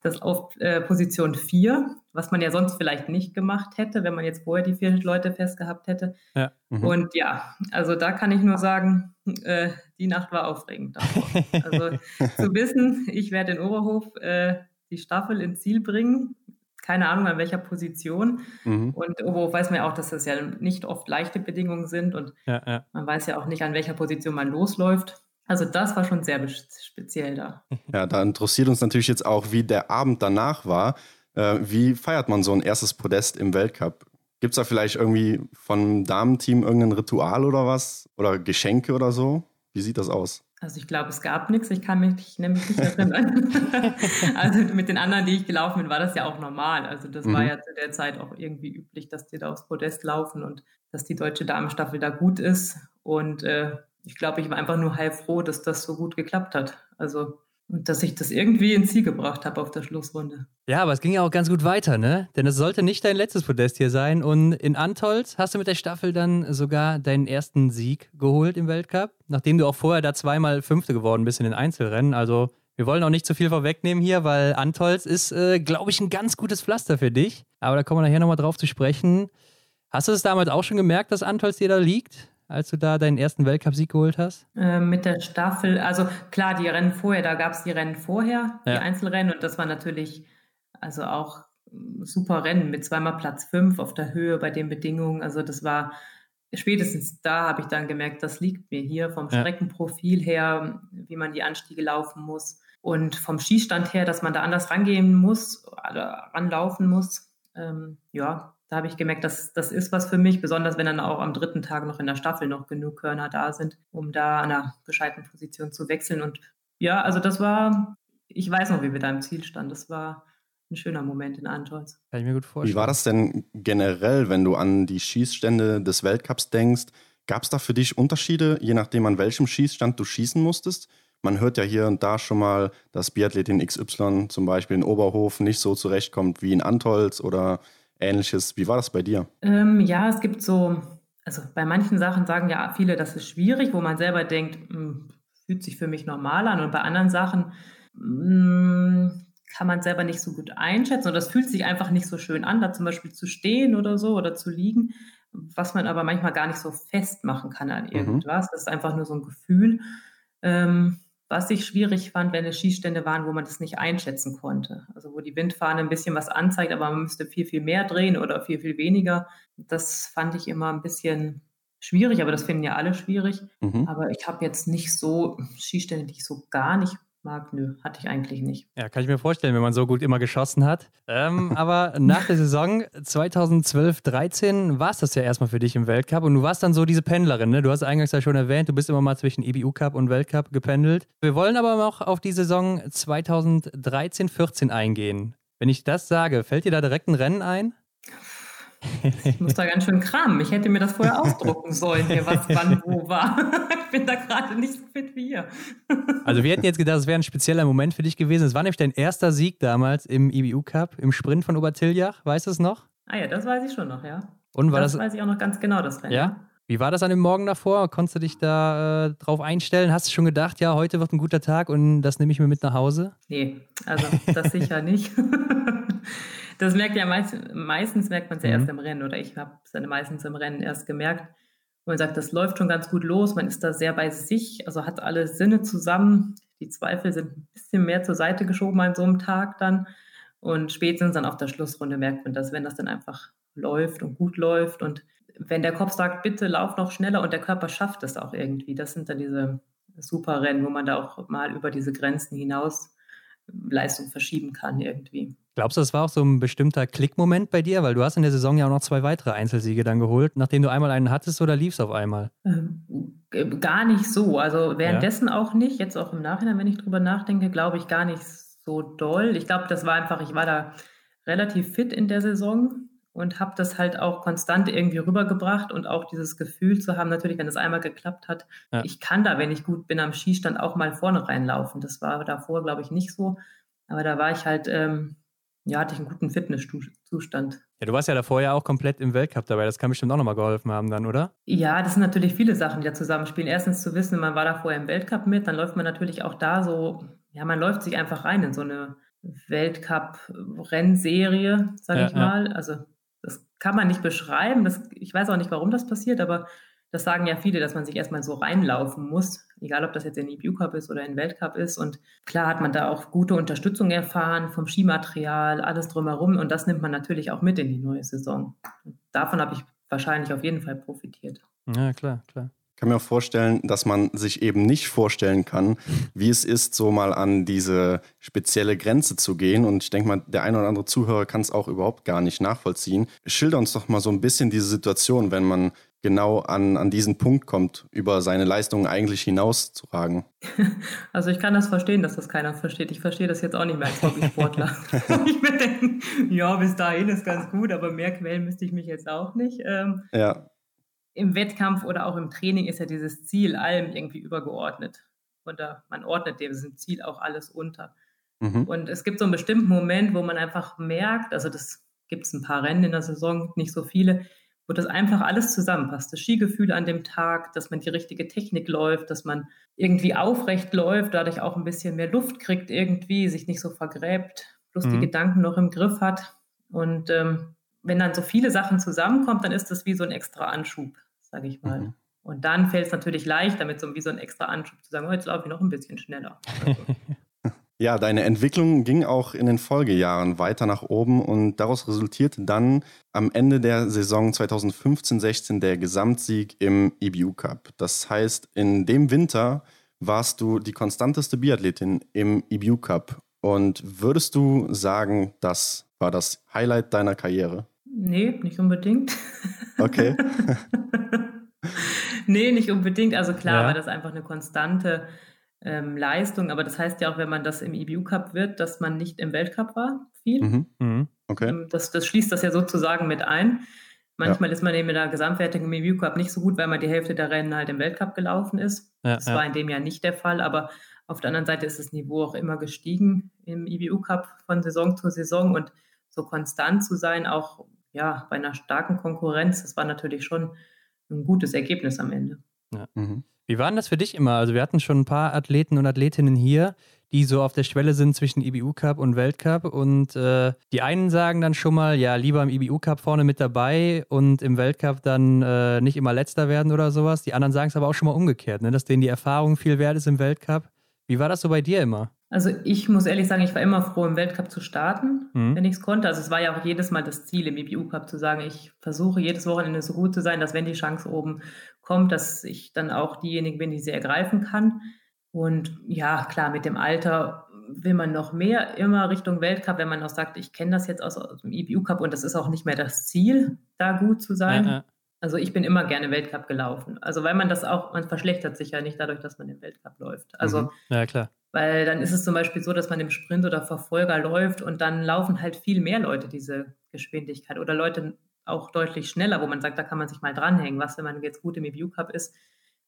das auf äh, Position 4, was man ja sonst vielleicht nicht gemacht hätte, wenn man jetzt vorher die vier Leute festgehabt hätte. Ja. Mhm. Und ja, also da kann ich nur sagen, äh, die Nacht war aufregend. [laughs] also zu wissen, ich werde in Oberhof äh, die Staffel ins Ziel bringen, keine Ahnung an welcher Position. Mhm. Und Oberhof weiß man ja auch, dass das ja nicht oft leichte Bedingungen sind und ja, ja. man weiß ja auch nicht, an welcher Position man losläuft. Also das war schon sehr speziell da. [laughs] Ja, da interessiert uns natürlich jetzt auch, wie der Abend danach war. Äh, wie feiert man so ein erstes Podest im Weltcup? Gibt es da vielleicht irgendwie vom Damenteam irgendein Ritual oder was? Oder Geschenke oder so? Wie sieht das aus? Also ich glaube, es gab nichts. Ich kann mich nämlich nicht erinnern. [laughs] also mit den anderen, die ich gelaufen bin, war das ja auch normal. Also das mhm. war ja zu der Zeit auch irgendwie üblich, dass die da aufs Podest laufen und dass die deutsche Damenstaffel da gut ist. Und äh, ich glaube, ich war einfach nur heilfroh, dass das so gut geklappt hat. Also und dass ich das irgendwie ins Ziel gebracht habe auf der Schlussrunde. Ja, aber es ging ja auch ganz gut weiter, ne? Denn es sollte nicht dein letztes Podest hier sein. Und in Antolz hast du mit der Staffel dann sogar deinen ersten Sieg geholt im Weltcup, nachdem du auch vorher da zweimal Fünfte geworden bist in den Einzelrennen. Also wir wollen auch nicht zu viel vorwegnehmen hier, weil Antolz ist, äh, glaube ich, ein ganz gutes Pflaster für dich. Aber da kommen wir nachher nochmal drauf zu sprechen. Hast du es damals auch schon gemerkt, dass Antolz dir da liegt? Als du da deinen ersten Weltcup-Sieg geholt hast? Äh, mit der Staffel, also klar, die Rennen vorher, da gab es die Rennen vorher, ja. die Einzelrennen, und das war natürlich also auch super Rennen mit zweimal Platz fünf auf der Höhe bei den Bedingungen. Also das war spätestens da habe ich dann gemerkt, das liegt mir hier vom Streckenprofil her, wie man die Anstiege laufen muss und vom Schießstand her, dass man da anders rangehen muss, ranlaufen muss. Ähm, ja, da habe ich gemerkt, dass das ist was für mich, besonders wenn dann auch am dritten Tag noch in der Staffel noch genug Körner da sind, um da an einer gescheiten Position zu wechseln. Und ja, also das war, ich weiß noch, wie wir da im Ziel standen. Das war ein schöner Moment in Antolz. Kann ich mir gut vorstellen. Wie war das denn generell, wenn du an die Schießstände des Weltcups denkst? Gab es da für dich Unterschiede, je nachdem, an welchem Schießstand du schießen musstest? Man hört ja hier und da schon mal, dass Biathletin XY zum Beispiel in Oberhof nicht so zurechtkommt wie in Antolz oder ähnliches. Wie war das bei dir? Ähm, ja, es gibt so, also bei manchen Sachen sagen ja viele, das ist schwierig, wo man selber denkt, mh, hm, fühlt sich für mich normal an. Und bei anderen Sachen mh, hm, kann man selber nicht so gut einschätzen. Und das fühlt sich einfach nicht so schön an, da zum Beispiel zu stehen oder so oder zu liegen, was man aber manchmal gar nicht so festmachen kann an mhm. irgendwas. Mhm. Das ist einfach nur so ein Gefühl. Ähm, was ich schwierig fand, wenn es Schießstände waren, wo man das nicht einschätzen konnte. Also wo die Windfahne ein bisschen was anzeigt, aber man müsste viel, viel mehr drehen oder viel, viel weniger. Das fand ich immer ein bisschen schwierig, aber das finden ja alle schwierig. Mhm. Aber ich habe jetzt nicht so Schießstände, die ich so gar nicht mag, nö, hatte ich eigentlich nicht. Ja, kann ich mir vorstellen, wenn man so gut immer geschossen hat. Ähm, [laughs] aber nach der Saison 2012-13 war es das ja erstmal für dich im Weltcup und du warst dann so diese Pendlerin, ne? Du hast eingangs ja schon erwähnt, du bist immer mal zwischen EBU Cup und Weltcup gependelt. Wir wollen aber noch auf die Saison 2013-14 eingehen. Wenn ich das sage, fällt dir da direkt ein Rennen ein? Ich muss da ganz schön kramen. Ich hätte mir das vorher ausdrucken sollen, hier was wann wo war. [laughs] Ich bin da gerade nicht so fit wie ihr. Also wir hätten jetzt gedacht, es wäre ein spezieller Moment für dich gewesen. Es war nämlich dein erster Sieg damals im IBU Cup, im Sprint von Obertiljach. Weißt du es noch? Ah ja, das weiß ich schon noch, ja. Und war das, das weiß ich auch noch ganz genau, das Rennen. Ja? Wie war das an dem Morgen davor? Konntest du dich da äh, drauf einstellen? Hast du schon gedacht, ja, heute wird ein guter Tag und das nehme ich mir mit nach Hause? Nee, also das sicher nicht. [laughs] Das merkt ja meist, meistens merkt man es ja mhm. erst im Rennen oder ich habe es dann meistens im Rennen erst gemerkt. wo Man sagt, das läuft schon ganz gut los, man ist da sehr bei sich, also hat alle Sinne zusammen. Die Zweifel sind ein bisschen mehr zur Seite geschoben an so einem Tag dann. Und spätestens dann auf der Schlussrunde merkt man das, wenn das dann einfach läuft und gut läuft. Und wenn der Kopf sagt, bitte lauf noch schneller und der Körper schafft es auch irgendwie. Das sind dann diese super Rennen, wo man da auch mal über diese Grenzen hinaus Leistung verschieben kann irgendwie. Glaubst du, das war auch so ein bestimmter Klickmoment bei dir? Weil du hast in der Saison ja auch noch zwei weitere Einzelsiege dann geholt, nachdem du einmal einen hattest oder liefst auf einmal? Ähm, gar nicht so. Also währenddessen ja. auch nicht. Jetzt auch im Nachhinein, wenn ich drüber nachdenke, glaube ich gar nicht so doll. Ich glaube, das war einfach, ich war da relativ fit in der Saison und habe das halt auch konstant irgendwie rübergebracht und auch dieses Gefühl zu haben, natürlich, wenn es einmal geklappt hat, ja. ich kann da, wenn ich gut bin, am Skistand auch mal vorne reinlaufen. Das war davor, glaube ich, nicht so. Aber da war ich halt ähm, ja, hatte ich einen guten Fitnesszustand. Ja, du warst ja davor ja auch komplett im Weltcup dabei. Das kann bestimmt auch nochmal geholfen haben dann, oder? Ja, das sind natürlich viele Sachen, die da zusammenspielen. Erstens zu wissen, man war da vorher im Weltcup mit, dann läuft man natürlich auch da so, ja, man läuft sich einfach rein in so eine Weltcup-Rennserie, sage ja, ich mal. Ja. Also kann man nicht beschreiben. Das, ich weiß auch nicht, warum das passiert, aber das sagen ja viele, dass man sich erstmal so reinlaufen muss, egal ob das jetzt in EBU Cup ist oder in Weltcup ist. Und klar hat man da auch gute Unterstützung erfahren vom Skimaterial, alles drumherum. Und das nimmt man natürlich auch mit in die neue Saison. Davon habe ich wahrscheinlich auf jeden Fall profitiert. Ja, klar, klar. Ich kann mir auch vorstellen, dass man sich eben nicht vorstellen kann, wie es ist, so mal an diese spezielle Grenze zu gehen. Und ich denke mal, der eine oder andere Zuhörer kann es auch überhaupt gar nicht nachvollziehen. Schilder uns doch mal so ein bisschen diese Situation, wenn man genau an, an diesen Punkt kommt, über seine Leistungen eigentlich hinauszuragen? [laughs] Also ich kann das verstehen, dass das keiner versteht. Ich verstehe das jetzt auch nicht mehr als Hobbysportler. [laughs] [laughs] ich würde denken, ja, bis dahin ist ganz gut, aber mehr quälen müsste ich mich jetzt auch nicht. Ähm, ja. Im Wettkampf oder auch im Training ist ja dieses Ziel allem irgendwie übergeordnet. oder man ordnet dem Ziel auch alles unter. Mhm. Und es gibt so einen bestimmten Moment, wo man einfach merkt, also das gibt es ein paar Rennen in der Saison, nicht so viele, wo das einfach alles zusammenpasst. Das Skigefühl an dem Tag, dass man die richtige Technik läuft, dass man irgendwie aufrecht läuft, dadurch auch ein bisschen mehr Luft kriegt irgendwie, sich nicht so vergräbt, plus mhm. die Gedanken noch im Griff hat. Und ähm, wenn dann so viele Sachen zusammenkommen, dann ist das wie so ein extra Anschub, sage ich mal. Mhm. Und dann fällt es natürlich leicht, damit so wie so ein extra Anschub zu sagen, oh, jetzt laufe ich noch ein bisschen schneller. Also. [laughs] Ja, deine Entwicklung ging auch in den Folgejahren weiter nach oben und daraus resultierte dann am Ende der Saison 2015-16 der Gesamtsieg im EBU Cup. Das heißt, in dem Winter warst du die konstanteste Biathletin im EBU Cup. Und würdest du sagen, das war das Highlight deiner Karriere? Nee, nicht unbedingt. Okay. [laughs] nee, nicht unbedingt. Also klar ja. war das einfach eine konstante ähm, Leistung, aber das heißt ja auch, wenn man das im EBU Cup wird, dass man nicht im Weltcup war, viel. Mhm. Mhm. Okay. Ähm, das, das schließt das ja sozusagen mit ein. Manchmal ja. ist man eben in der Gesamtwertung im EBU Cup nicht so gut, weil man die Hälfte der Rennen halt im Weltcup gelaufen ist. Ja, das ja. war in dem Jahr nicht der Fall, aber auf der anderen Seite ist das Niveau auch immer gestiegen im EBU Cup von Saison zu Saison und so konstant zu sein, auch ja, bei einer starken Konkurrenz, das war natürlich schon ein gutes Ergebnis am Ende. Ja. Mhm. Wie war denn das für dich immer? Also wir hatten schon ein paar Athleten und Athletinnen hier, die so auf der Schwelle sind zwischen IBU Cup und Weltcup. Und äh, die einen sagen dann schon mal, ja, lieber im IBU Cup vorne mit dabei und im Weltcup dann äh, nicht immer letzter werden oder sowas. Die anderen sagen es aber auch schon mal umgekehrt, ne? dass denen die Erfahrung viel wert ist im Weltcup. Wie war das so bei dir immer? Also ich muss ehrlich sagen, ich war immer froh, im Weltcup zu starten, mhm. wenn ich es konnte. Also es war ja auch jedes Mal das Ziel im IBU Cup zu sagen, ich versuche jedes Wochenende so gut zu sein, dass wenn die Chance oben kommt, dass ich dann auch diejenige bin, die sie ergreifen kann. Und ja, klar, mit dem Alter will man noch mehr immer Richtung Weltcup, wenn man auch sagt, ich kenne das jetzt aus, aus dem IBU Cup und das ist auch nicht mehr das Ziel, da gut zu sein. Ja, ja. Also ich bin immer gerne Weltcup gelaufen. Also weil man das auch, man verschlechtert sich ja nicht dadurch, dass man den Weltcup läuft. Also mhm. ja klar. Weil dann ist es zum Beispiel so, dass man im Sprint oder Verfolger läuft und dann laufen halt viel mehr Leute diese Geschwindigkeit oder Leute auch deutlich schneller, wo man sagt, da kann man sich mal dranhängen, was, wenn man jetzt gut im EBU Cup ist,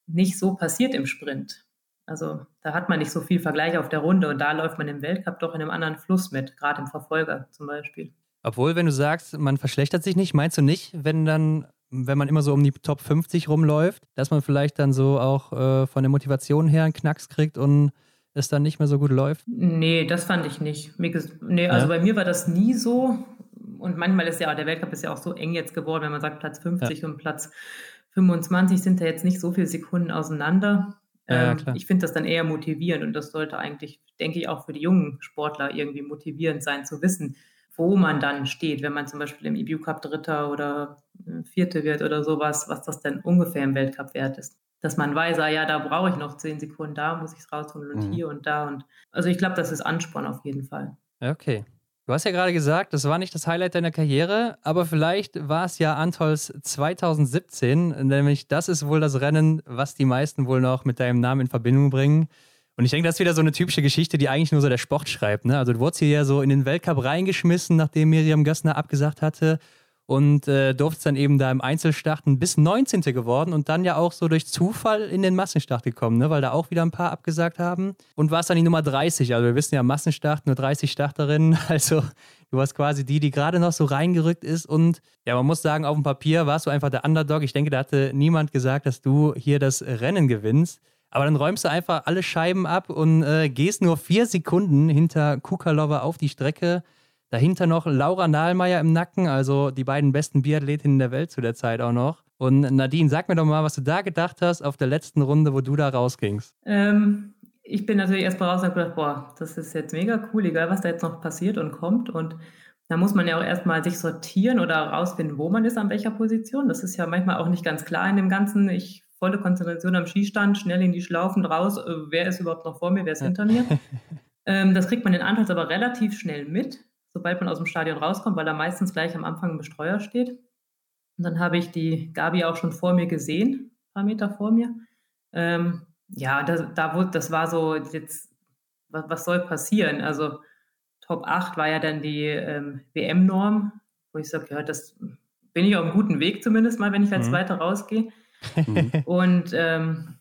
nicht so passiert im Sprint. Also da hat man nicht so viel Vergleich auf der Runde und da läuft man im Weltcup doch in einem anderen Fluss mit, gerade im Verfolger zum Beispiel. Obwohl, wenn du sagst, man verschlechtert sich nicht, meinst du nicht, wenn dann, wenn man immer so um die Top 50 rumläuft, dass man vielleicht dann so auch äh, von der Motivation her einen Knacks kriegt und es dann nicht mehr so gut läuft? Nee, das fand ich nicht. Nee, also ja. bei mir war das nie so. Und manchmal ist ja, der Weltcup ist ja auch so eng jetzt geworden, wenn man sagt, Platz 50 ja. und Platz 25 sind da jetzt nicht so viele Sekunden auseinander. Ja, ähm, ich finde das dann eher motivierend und das sollte eigentlich, denke ich, auch für die jungen Sportler irgendwie motivierend sein, zu wissen, wo man dann steht, wenn man zum Beispiel im EBU Cup Dritter oder äh, Vierte wird oder sowas, was das denn ungefähr im Weltcup wert ist dass man weiß, ah, ja, da brauche ich noch zehn Sekunden, da muss ich es rausholen und mhm. hier und da. Und also ich glaube, das ist Ansporn auf jeden Fall. Okay. Du hast ja gerade gesagt, das war nicht das Highlight deiner Karriere, aber vielleicht war es ja Antols 2017, nämlich das ist wohl das Rennen, was die meisten wohl noch mit deinem Namen in Verbindung bringen. Und ich denke, das ist wieder so eine typische Geschichte, die eigentlich nur so der Sport schreibt. Ne? Also du wurdest hier ja so in den Weltcup reingeschmissen, nachdem Miriam Gössner abgesagt hatte und äh, durfte dann eben da im Einzelstarten bis 19. geworden und dann ja auch so durch Zufall in den Massenstart gekommen, ne? weil da auch wieder ein paar abgesagt haben. Und warst dann die Nummer 30. Also wir wissen ja, Massenstart nur 30 Starterinnen. [laughs] Also du warst quasi die, die gerade noch so reingerückt ist. Und ja, man muss sagen, auf dem Papier warst du einfach der Underdog. Ich denke, da hatte niemand gesagt, dass du hier das Rennen gewinnst. Aber dann räumst du einfach alle Scheiben ab und äh, gehst nur vier Sekunden hinter Kukalova auf die Strecke. Dahinter noch Laura Nahlmeier im Nacken, also die beiden besten Biathletinnen der Welt zu der Zeit auch noch. Und Nadine, sag mir doch mal, was du da gedacht hast auf der letzten Runde, wo du da rausgingst. Ähm, ich bin natürlich erst mal raus und habe gedacht, boah, das ist jetzt mega cool, egal was da jetzt noch passiert und kommt. Und da muss man ja auch erstmal sich sortieren oder rausfinden, wo man ist, an welcher Position. Das ist ja manchmal auch nicht ganz klar in dem Ganzen. Ich volle Konzentration am Skistand, schnell in die Schlaufen raus. Äh, wer ist überhaupt noch vor mir, wer ist hinter mir? [laughs] ähm, das kriegt man in Anfangs aber relativ schnell mit sobald man aus dem Stadion rauskommt, weil da meistens gleich am Anfang ein Bestreuer steht. Und dann habe ich die Gabi auch schon vor mir gesehen, ein paar Meter vor mir. Ähm, ja, das, da, das war so, jetzt, was, was, soll passieren? Also Top 8 war ja dann die ähm, WM-Norm, wo ich sage, ja, das bin ich auf einem guten Weg zumindest mal, wenn ich als mhm. Zweiter rausgehe. Mhm. Und ähm,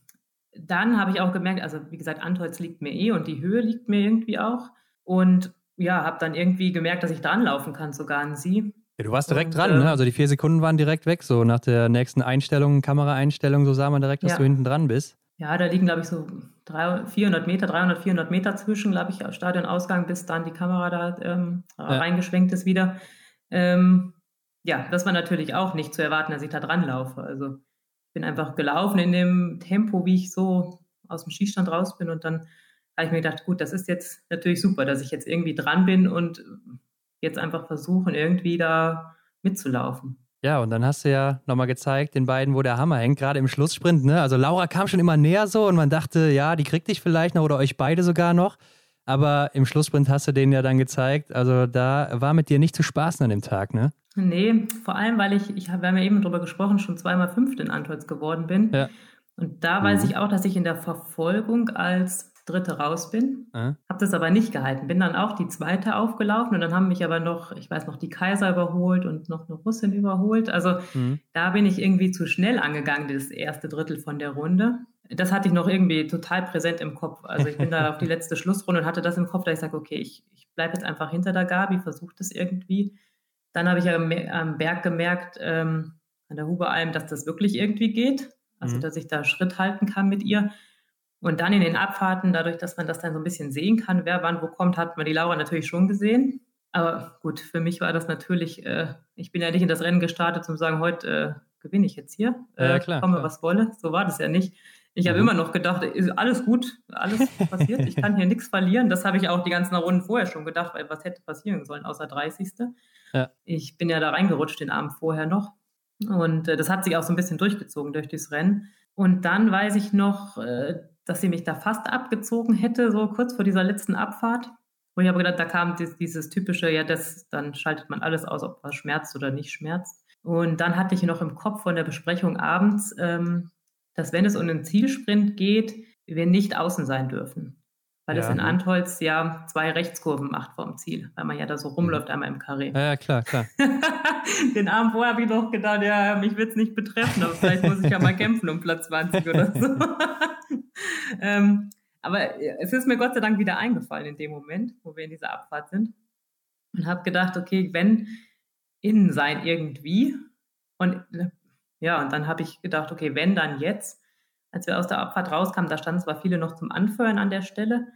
dann habe ich auch gemerkt, also wie gesagt, Antolz liegt mir eh und die Höhe liegt mir irgendwie auch. Und ja, habe dann irgendwie gemerkt, dass ich dran laufen kann, sogar an sie. Ja, du warst direkt und, dran, äh, ne? Also die vier Sekunden waren direkt weg. So nach der nächsten Einstellung, Kameraeinstellung, so sah man direkt, dass ja. du hinten dran bist. Ja, da liegen, glaube ich, so 300, 400 Meter, 300, 400 Meter zwischen, glaube ich, Stadionausgang, bis dann die Kamera da ähm, ja. reingeschwenkt ist wieder. Ähm, ja, das war natürlich auch nicht zu erwarten, dass ich da dran laufe. Also bin einfach gelaufen in dem Tempo, wie ich so aus dem Skistand raus bin und dann habe ich mir gedacht, gut, das ist jetzt natürlich super, dass ich jetzt irgendwie dran bin und jetzt einfach versuchen, irgendwie da mitzulaufen. Ja, und dann hast du ja nochmal gezeigt, den beiden, wo der Hammer hängt, gerade im Schlusssprint. Ne? Also Laura kam schon immer näher so und man dachte, ja, die kriegt dich vielleicht noch oder euch beide sogar noch. Aber im Schlusssprint hast du den ja dann gezeigt. Also da war mit dir nicht zu spaßen an dem Tag, ne? Nee, vor allem, weil ich, ich wir haben ja eben drüber gesprochen, schon zweimal Fünfte in Antolz geworden bin. Ja. Und da weiß mhm. ich auch, dass ich in der Verfolgung als dritte raus bin. Mhm. Habe das aber nicht gehalten. Bin dann auch die zweite aufgelaufen und dann haben mich aber noch, ich weiß noch, die Kaiser überholt und noch eine Russin überholt. Also mhm. da bin ich irgendwie zu schnell angegangen, das erste Drittel von der Runde. Das hatte ich noch irgendwie total präsent im Kopf. Also ich bin da auf die [laughs] letzte Schlussrunde und hatte das im Kopf, da ich sage, okay, ich, ich bleibe jetzt einfach hinter der Gabi, versuche das irgendwie. Dann habe ich ja am Berg gemerkt, ähm, an der Huberalm, dass das wirklich irgendwie geht. Also, mhm. dass ich da Schritt halten kann mit ihr. Und dann in den Abfahrten, dadurch, dass man das dann so ein bisschen sehen kann, wer wann wo kommt, hat man die Laura natürlich schon gesehen. Aber gut, für mich war das natürlich, äh, ich bin ja nicht in das Rennen gestartet, um zu sagen, heute äh, gewinne ich jetzt hier, äh, ja, klar, komme klar. was wolle. So war das ja nicht. Ich habe mhm. immer noch gedacht, ist alles gut, alles passiert, ich kann hier [laughs] nichts verlieren. Das habe ich auch die ganzen Runden vorher schon gedacht, weil was hätte passieren sollen, außer 30. Ja. Ich bin ja da reingerutscht den Abend vorher noch. Und äh, das hat sich auch so ein bisschen durchgezogen durch das Rennen. Und dann weiß ich noch, äh, dass sie mich da fast abgezogen hätte, so kurz vor dieser letzten Abfahrt. Und ich habe gedacht, da kam dieses, dieses typische, ja, das, dann schaltet man alles aus, ob was schmerzt oder nicht schmerzt. Und dann hatte ich noch im Kopf von der Besprechung abends, ähm, dass wenn es um einen Zielsprint geht, wir nicht außen sein dürfen. Weil ja. es in Antholz ja zwei Rechtskurven macht vom Ziel, weil man ja da so rumläuft, mhm. einmal im Karree. Ja, ja klar, klar. [laughs] Den Abend vorher habe ich noch gedacht, ja, mich wird es nicht betreffen, aber vielleicht muss ich ja mal kämpfen um Platz 20 oder so. [laughs] ähm, aber es ist mir Gott sei Dank wieder eingefallen in dem Moment, wo wir in dieser Abfahrt sind. Und habe gedacht, okay, wenn innen sein irgendwie. Und ja, und dann habe ich gedacht, okay, wenn dann jetzt, als wir aus der Abfahrt rauskamen, da standen zwar viele noch zum Anfeuern an der Stelle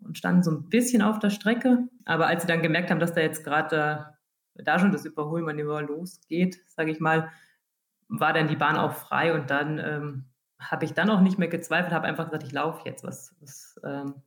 und standen so ein bisschen auf der Strecke, aber als sie dann gemerkt haben, dass da jetzt gerade äh, da schon das Überholmanöver losgeht, sage ich mal, war dann die Bahn auch frei und dann ähm, habe ich dann auch nicht mehr gezweifelt, habe einfach gesagt, ich laufe jetzt, was, was ähm,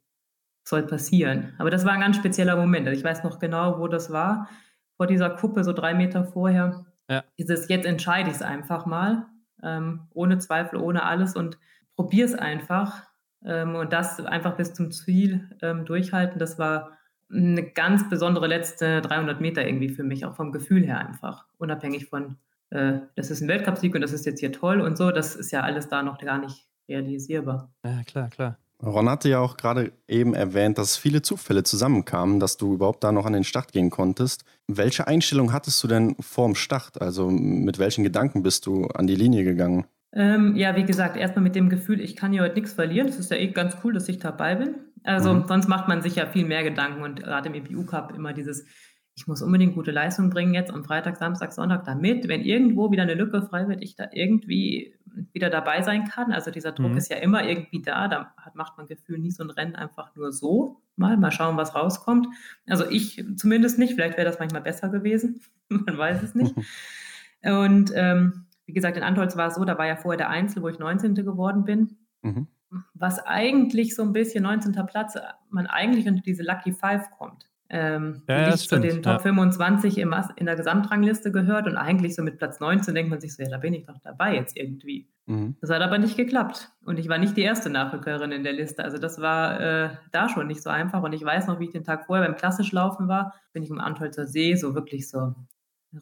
soll passieren. Aber das war ein ganz spezieller Moment. Also ich weiß noch genau, wo das war, vor dieser Kuppe, so drei Meter vorher. Ja. Dieses, jetzt entscheide ich es einfach mal, ähm, ohne Zweifel, ohne alles und probiere es einfach. Ähm, und das einfach bis zum Ziel ähm, durchhalten, das war eine ganz besondere letzte 300 Meter irgendwie für mich, auch vom Gefühl her einfach, unabhängig von äh, das ist ein Weltcupsieg und das ist jetzt hier toll und so, das ist ja alles da noch gar nicht realisierbar. Ja, klar, klar. Ron hatte ja auch gerade eben erwähnt, dass viele Zufälle zusammenkamen, dass du überhaupt da noch an den Start gehen konntest. Welche Einstellung hattest du denn vorm Start? Also mit welchen Gedanken bist du an die Linie gegangen? Ähm, ja, wie gesagt, erstmal mit dem Gefühl, ich kann hier heute nichts verlieren. Das ist ja eh ganz cool, dass ich dabei bin. Also mhm. sonst macht man sich ja viel mehr Gedanken und gerade im EBU Cup immer dieses, ich muss unbedingt gute Leistung bringen jetzt am Freitag, Samstag, Sonntag, damit, wenn irgendwo wieder eine Lücke frei wird, ich da irgendwie wieder dabei sein kann. Also dieser Druck mhm. ist ja immer irgendwie da. Da hat, macht man Gefühl nie so ein Rennen einfach nur so. Mal, mal schauen, was rauskommt. Also ich zumindest nicht. Vielleicht wäre das manchmal besser gewesen. [laughs] man weiß es nicht. [laughs] Und ähm, wie gesagt, in Antolz war es so, da war ja vorher der Einzel, wo ich 19. geworden bin. Mhm. Was eigentlich so ein bisschen 19. Platz, man eigentlich unter diese Lucky Five kommt ähm, ja, nicht zu den Top ja. 25 im, in der Gesamtrangliste gehört und eigentlich so mit Platz 19 denkt man sich so, ja, da bin ich doch dabei jetzt irgendwie. Mhm. Das hat aber nicht geklappt und ich war nicht die erste Nachrückerin in der Liste. Also das war äh, da schon nicht so einfach und ich weiß noch, wie ich den Tag vorher beim Klassischlaufen war, bin ich im Antolzer See so wirklich so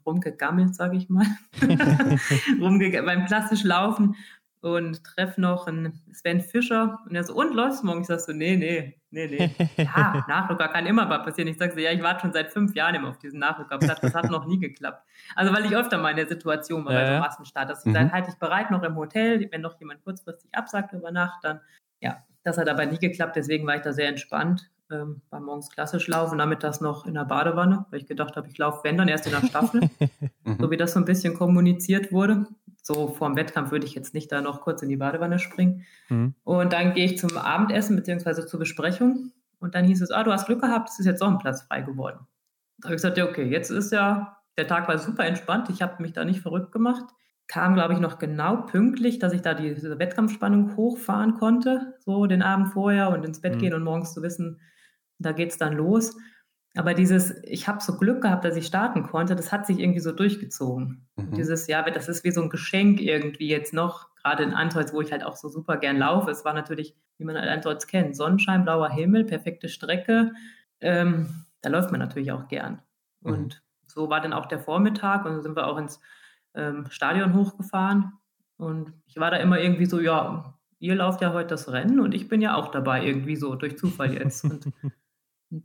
rumgegammelt, sage ich mal, [laughs] [laughs] Rumge beim Klassischlaufen und treffe noch einen Sven Fischer und er so, und läufst morgen? Ich sag so, nee, nee, nee, nee. [laughs] Ja, Nachrücker kann immer mal passieren. Ich sage so, ja, ich warte schon seit fünf Jahren immer auf diesen Nachrückerplatz. Das hat noch nie geklappt. Also weil ich öfter mal in der Situation war ja, bei so Massenstart, dass ich mhm. dann halte ich bereit noch im Hotel, wenn noch jemand kurzfristig absagt über Nacht, dann ja, das hat aber nie geklappt, deswegen war ich da sehr entspannt ähm, beim morgens klassisch laufen, damit das noch in der Badewanne, weil ich gedacht habe, ich laufe, wenn dann erst in der Staffel, mhm. [laughs] so wie das so ein bisschen kommuniziert wurde. So vor dem Wettkampf würde ich jetzt nicht da noch kurz in die Badewanne springen. Mhm. Und dann gehe ich zum Abendessen beziehungsweise zur Besprechung und dann hieß es, ah, du hast Glück gehabt, es ist jetzt auch ein Platz frei geworden. Da habe ich gesagt, ja, okay, jetzt ist ja, der Tag war super entspannt, ich habe mich da nicht verrückt gemacht kam, glaube ich, noch genau pünktlich, dass ich da diese Wettkampfspannung hochfahren konnte, so den Abend vorher und ins Bett mhm. gehen und morgens zu wissen, da geht es dann los. Aber dieses, ich habe so Glück gehabt, dass ich starten konnte, das hat sich irgendwie so durchgezogen. Mhm. Dieses, ja, das ist wie so ein Geschenk irgendwie jetzt noch, gerade in Antolz, wo ich halt auch so super gern laufe. Es war natürlich, wie man halt Antolz kennt, Sonnenschein, blauer Himmel, perfekte Strecke. Ähm, da läuft man natürlich auch gern. Mhm. Und so war dann auch der Vormittag und so sind wir auch ins ähm, Stadion hochgefahren. Und ich war da immer irgendwie so, ja, ihr lauft ja heute das Rennen und ich bin ja auch dabei, irgendwie so durch Zufall jetzt. Und [laughs]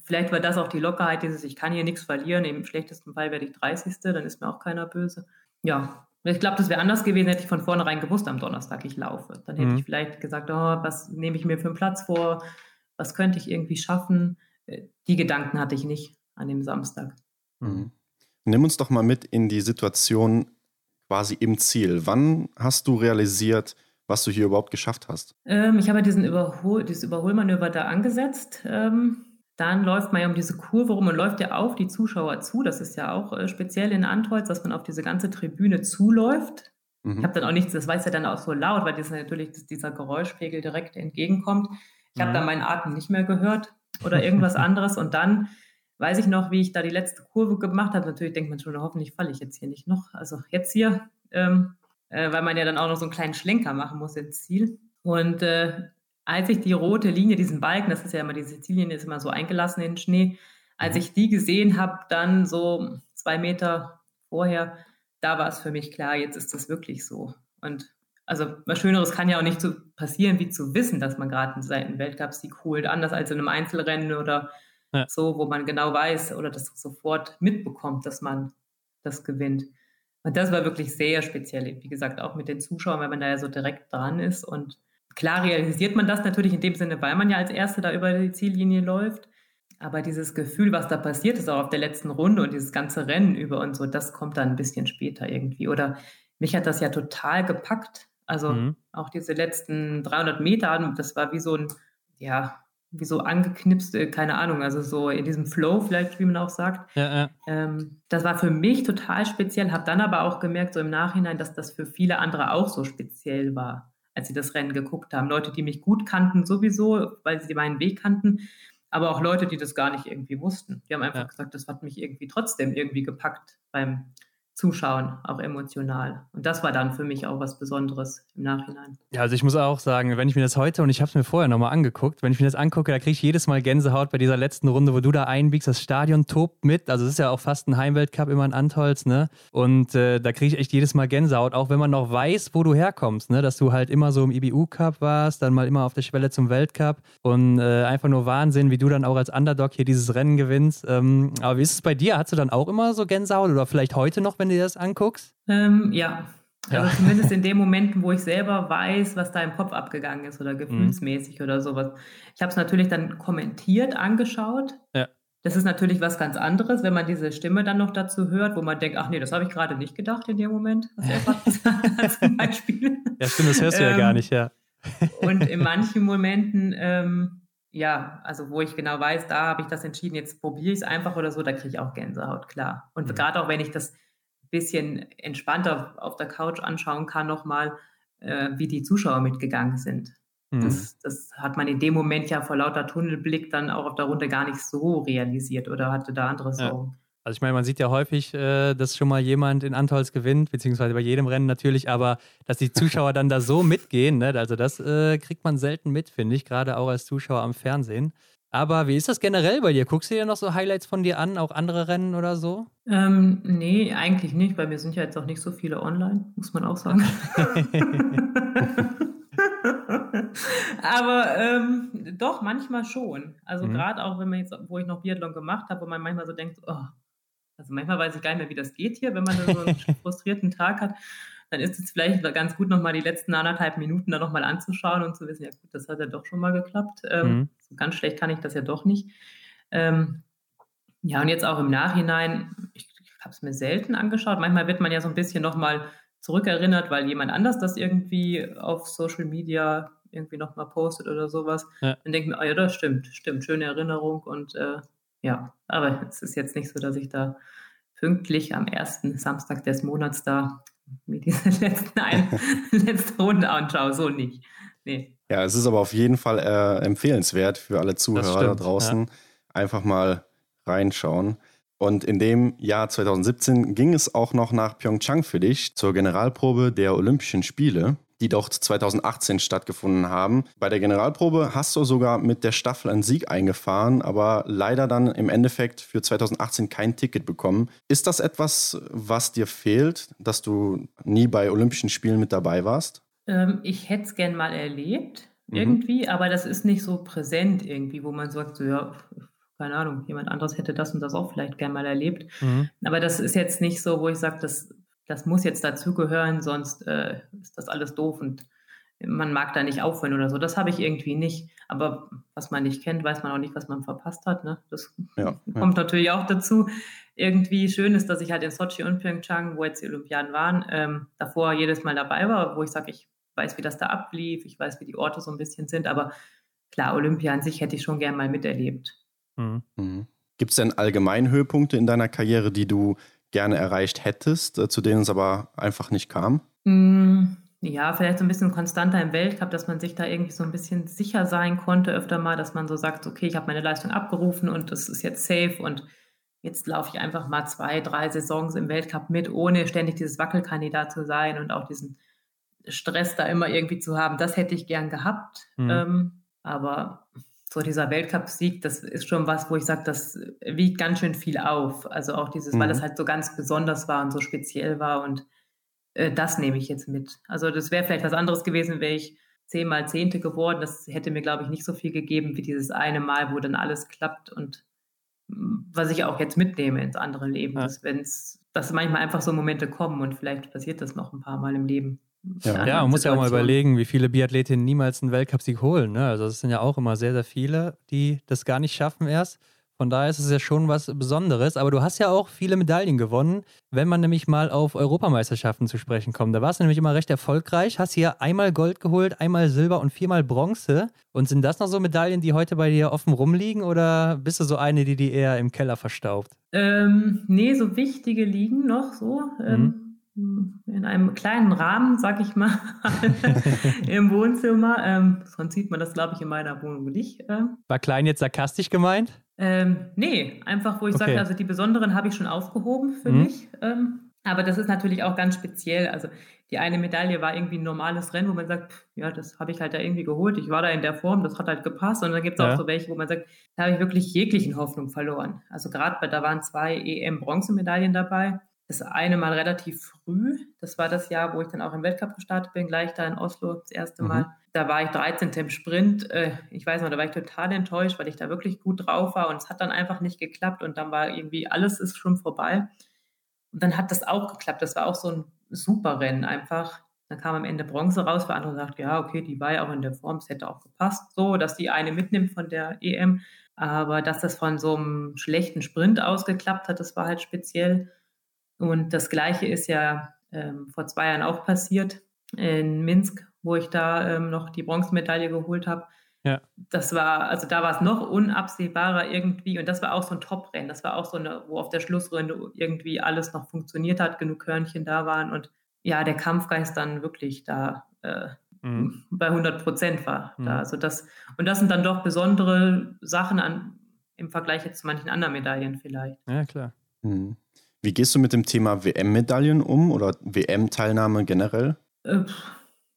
vielleicht war das auch die Lockerheit, dieses, ich kann hier nichts verlieren. Im schlechtesten Fall werde ich 30. Dann ist mir auch keiner böse. Ja, ich glaube, das wäre anders gewesen, hätte ich von vornherein gewusst, am Donnerstag ich laufe. Dann hätte mhm. ich vielleicht gesagt, oh, was nehme ich mir für einen Platz vor? Was könnte ich irgendwie schaffen? Äh, die Gedanken hatte ich nicht an dem Samstag. Mhm. Nimm uns doch mal mit in die Situation quasi im Ziel. Wann hast du realisiert, was du hier überhaupt geschafft hast? Ähm, ich habe diesen Überhol dieses Überholmanöver da angesetzt. Ähm, dann läuft man ja um diese Kurve rum und läuft ja auf die Zuschauer zu. Das ist ja auch äh, speziell in Antolz, dass man auf diese ganze Tribüne zuläuft. Mhm. Ich habe dann auch nichts, das weiß ja dann auch so laut, weil das natürlich dass dieser Geräuschpegel direkt entgegenkommt. Ich mhm. habe dann meinen Atem nicht mehr gehört oder irgendwas [laughs] anderes und dann weiß ich noch, wie ich da die letzte Kurve gemacht habe. Natürlich denkt man schon, hoffentlich falle ich jetzt hier nicht noch. Also jetzt hier, ähm, äh, weil man ja dann auch noch so einen kleinen Schlenker machen muss ins Ziel. Und äh, als ich die rote Linie, diesen Balken, das ist ja immer, diese Ziellinie ist immer so eingelassen in den Schnee, als mhm. ich die gesehen habe, dann so zwei Meter vorher, da war es für mich klar, jetzt ist das wirklich so. Und also was Schöneres kann ja auch nicht so passieren, wie zu wissen, dass man gerade einen Weltcup-Sieg holt, anders als in einem Einzelrennen oder ja. So, wo man genau weiß oder das sofort mitbekommt, dass man das gewinnt. Und das war wirklich sehr speziell, wie gesagt, auch mit den Zuschauern, weil man da ja so direkt dran ist. Und klar realisiert man das natürlich in dem Sinne, weil man ja als Erste da über die Ziellinie läuft. Aber dieses Gefühl, was da passiert ist, auch auf der letzten Runde und dieses ganze Rennen über und so, das kommt dann ein bisschen später irgendwie. Oder mich hat das ja total gepackt. Also mhm. auch diese letzten 300 Meter, das war wie so ein, ja, wie so angeknipst, äh, keine Ahnung, also so in diesem Flow vielleicht, wie man auch sagt. Ja, ja. Ähm, das war für mich total speziell, habe dann aber auch gemerkt, so im Nachhinein, dass das für viele andere auch so speziell war, als sie das Rennen geguckt haben. Leute, die mich gut kannten sowieso, weil sie meinen Weg kannten, aber auch Leute, die das gar nicht irgendwie wussten. Die haben einfach ja. gesagt, das hat mich irgendwie trotzdem irgendwie gepackt beim zuschauen, auch emotional. Und das war dann für mich auch was Besonderes im Nachhinein. Ja, also ich muss auch sagen, wenn ich mir das heute und ich habe es mir vorher nochmal angeguckt, wenn ich mir das angucke, da kriege ich jedes Mal Gänsehaut bei dieser letzten Runde, wo du da einbiegst. Das Stadion tobt mit. Also es ist ja auch fast ein Heimweltcup immer in Antolz, ne? Und äh, da kriege ich echt jedes Mal Gänsehaut, auch wenn man noch weiß, wo du herkommst, ne? Dass du halt immer so im IBU-Cup warst, dann mal immer auf der Schwelle zum Weltcup und äh, einfach nur Wahnsinn, wie du dann auch als Underdog hier dieses Rennen gewinnst. Ähm, aber wie ist es bei dir? Hast du dann auch immer so Gänsehaut oder vielleicht heute noch, wenn wenn du dir das anguckst? Ähm, ja. Also ja. zumindest in den Momenten, wo ich selber weiß, was da im Kopf abgegangen ist oder gefühlsmäßig mhm. oder sowas. Ich habe es natürlich dann kommentiert, angeschaut. Ja. Das ist natürlich was ganz anderes, wenn man diese Stimme dann noch dazu hört, wo man denkt, ach nee, das habe ich gerade nicht gedacht in dem Moment, was er gerade [laughs] gesagt hat zum Beispiel. Ja, stimmt, das hörst du ähm, ja gar nicht, ja. und in [laughs] manchen Momenten, ähm, ja, also wo ich genau weiß, da habe ich das entschieden, jetzt probiere ich es einfach oder so, da kriege ich auch Gänsehaut, klar. Und mhm. gerade auch wenn ich das bisschen entspannter auf der Couch anschauen kann, nochmal, äh, wie die Zuschauer mitgegangen sind. Mhm. Das, das, hat man in dem Moment ja vor lauter Tunnelblick dann auch auf der Runde gar nicht so realisiert oder hatte da andere Sorgen. Ja. Also ich meine, man sieht ja häufig, äh, dass schon mal jemand in Antolz gewinnt, beziehungsweise bei jedem Rennen natürlich, aber dass die Zuschauer dann da so mitgehen, ne? also das äh, kriegt man selten mit, finde ich, gerade auch als Zuschauer am Fernsehen. Aber wie ist das generell bei dir? Guckst du dir noch so Highlights von dir an, auch andere Rennen oder so? Ähm, nee, eigentlich nicht, weil mir sind ja jetzt auch nicht so viele online, muss man auch sagen. [laughs] Aber ähm, doch, manchmal schon. Also mhm. gerade auch, wenn man jetzt, wo ich noch Biathlon gemacht habe, wo man manchmal so denkt, oh, also manchmal weiß ich gar nicht mehr, wie das geht hier, wenn man so einen [laughs] frustrierten Tag hat. Dann ist es vielleicht ganz gut, nochmal die letzten anderthalb Minuten da nochmal anzuschauen und zu wissen, ja gut, das hat ja doch schon mal geklappt. Ähm, mhm. so ganz schlecht kann ich das ja doch nicht. Ähm, ja, und jetzt auch im Nachhinein, ich, ich habe es mir selten angeschaut. Manchmal wird man ja so ein bisschen nochmal zurückerinnert, weil jemand anders das irgendwie auf Social Media irgendwie nochmal postet oder sowas. Ja. Dann denke ich mir, oh ja, das stimmt, stimmt, schöne Erinnerung und äh, ja, aber es ist jetzt nicht so, dass ich da pünktlich am ersten Samstag des Monats da mir diese [laughs] letzten ein, [laughs] letzte Runde anschaue, so nicht. Nee. Ja, es ist aber auf jeden Fall äh, empfehlenswert für alle Zuhörer da draußen. Ja. Einfach mal reinschauen. Und in dem Jahr 2017 ging es auch noch nach Pyeongchang für dich zur Generalprobe der Olympischen Spiele, die dort 2018 stattgefunden haben. Bei der Generalprobe hast du sogar mit der Staffel einen Sieg eingefahren, aber leider dann im Endeffekt für 2018 kein Ticket bekommen. Ist das etwas, was dir fehlt, dass du nie bei Olympischen Spielen mit dabei warst? Ähm, ich hätte es gern mal erlebt, mhm. irgendwie, mhm. aber das ist nicht so präsent irgendwie, wo man sagt, so ja, keine Ahnung, jemand anderes hätte das und das auch vielleicht gern mal erlebt. Mhm. Aber das ist jetzt nicht so, wo ich sage, das, das muss jetzt dazugehören, sonst äh, ist das alles doof und man mag da nicht aufhören oder so. Das habe ich irgendwie nicht. Aber was man nicht kennt, weiß man auch nicht, was man verpasst hat. Ne? Das ja, kommt ja. natürlich auch dazu. Irgendwie schön ist, dass ich halt in Sochi und Pyeongchang, wo jetzt die Olympiaden waren, ähm, davor jedes Mal dabei war, wo ich sage, ich weiß, wie das da ablief, ich weiß, wie die Orte so ein bisschen sind. Aber klar, Olympia an sich hätte ich schon gern mal miterlebt. Mhm. Mhm. Gibt es denn allgemein Höhepunkte in deiner Karriere, die du gerne erreicht hättest, äh, zu denen es aber einfach nicht kam? Mhm. Ja, vielleicht so ein bisschen konstanter im Weltcup, dass man sich da irgendwie so ein bisschen sicher sein konnte öfter mal, dass man so sagt, okay, ich habe meine Leistung abgerufen und das ist jetzt safe und jetzt laufe ich einfach mal zwei, drei Saisons im Weltcup mit, ohne ständig dieses Wackelkandidat zu sein und auch diesen Stress da immer irgendwie zu haben. Das hätte ich gern gehabt. Mhm. Ähm, aber so dieser Weltcup-Sieg, das ist schon was, wo ich sage, das wiegt ganz schön viel auf. Also auch dieses, mhm. weil das halt so ganz besonders war und so speziell war und äh, das nehme ich jetzt mit. Also das wäre vielleicht was anderes gewesen, wäre ich zehnmal Zehnte geworden. Das hätte mir, glaube ich, nicht so viel gegeben wie dieses eine Mal, wo dann alles klappt und mm, was ich auch jetzt mitnehme ins andere Leben, ja. dass wenn es, dass manchmal einfach so Momente kommen und vielleicht passiert das noch ein paar Mal im Leben. Ja, ja man muss ja auch mal überlegen, wie viele Biathletinnen niemals einen Weltcupsieg holen. Ne? Also es sind ja auch immer sehr, sehr viele, die das gar nicht schaffen erst. Von daher ist es ja schon was Besonderes. Aber du hast ja auch viele Medaillen gewonnen, wenn man nämlich mal auf Europameisterschaften zu sprechen kommt. Da warst du nämlich immer recht erfolgreich. Hast hier einmal Gold geholt, einmal Silber und viermal Bronze. Und sind das noch so Medaillen, die heute bei dir offen rumliegen oder bist du so eine, die die eher im Keller verstaubt? Ähm, nee, so wichtige liegen noch so. Ähm, mhm in einem kleinen Rahmen, sag ich mal, [laughs] im Wohnzimmer. Ähm, sonst sieht man das, glaube ich, in meiner Wohnung nicht. Äh. War klein jetzt sarkastisch gemeint? Ähm, nee, einfach, wo ich okay. sage, also die besonderen habe ich schon aufgehoben für mhm. mich. Ähm, aber das ist natürlich auch ganz speziell. Also die eine Medaille war irgendwie ein normales Rennen, wo man sagt, pff, ja, das habe ich halt da irgendwie geholt. Ich war da in der Form, das hat halt gepasst. Und dann gibt es ja. auch so welche, wo man sagt, da habe ich wirklich jeglichen Hoffnung verloren. Also gerade da waren zwei EM-Bronzemedaillen dabei das eine Mal relativ früh. Das war das Jahr, wo ich dann auch im Weltcup gestartet bin, gleich da in Oslo das erste Mal. Mhm. Da war ich 13. im Sprint. Äh, ich weiß noch, da war ich total enttäuscht, weil ich da wirklich gut drauf war und es hat dann einfach nicht geklappt und dann war irgendwie alles ist schon vorbei. Und dann hat das auch geklappt. Das war auch so ein super Rennen einfach. Dann kam am Ende Bronze raus, weil andere sagt, ja, okay, die war ja auch in der Form, es hätte auch gepasst, so, dass die eine mitnimmt von der EM. Aber dass das von so einem schlechten Sprint ausgeklappt hat, das war halt speziell. Und das Gleiche ist ja ähm, vor zwei Jahren auch passiert in Minsk, wo ich da ähm, noch die Bronzemedaille geholt habe. Ja. Das war, also da war es noch unabsehbarer irgendwie und das war auch so ein Top-Rennen. Das war auch so eine, wo auf der Schlussrunde irgendwie alles noch funktioniert hat, genug Körnchen da waren und ja, der Kampfgeist dann wirklich da äh, mhm. bei 100 Prozent war. Mhm. Da. Also das, und das sind dann doch besondere Sachen an, im Vergleich jetzt zu manchen anderen Medaillen vielleicht. Ja, klar. Mhm. Wie gehst du mit dem Thema WM-Medaillen um oder WM-Teilnahme generell? Äh,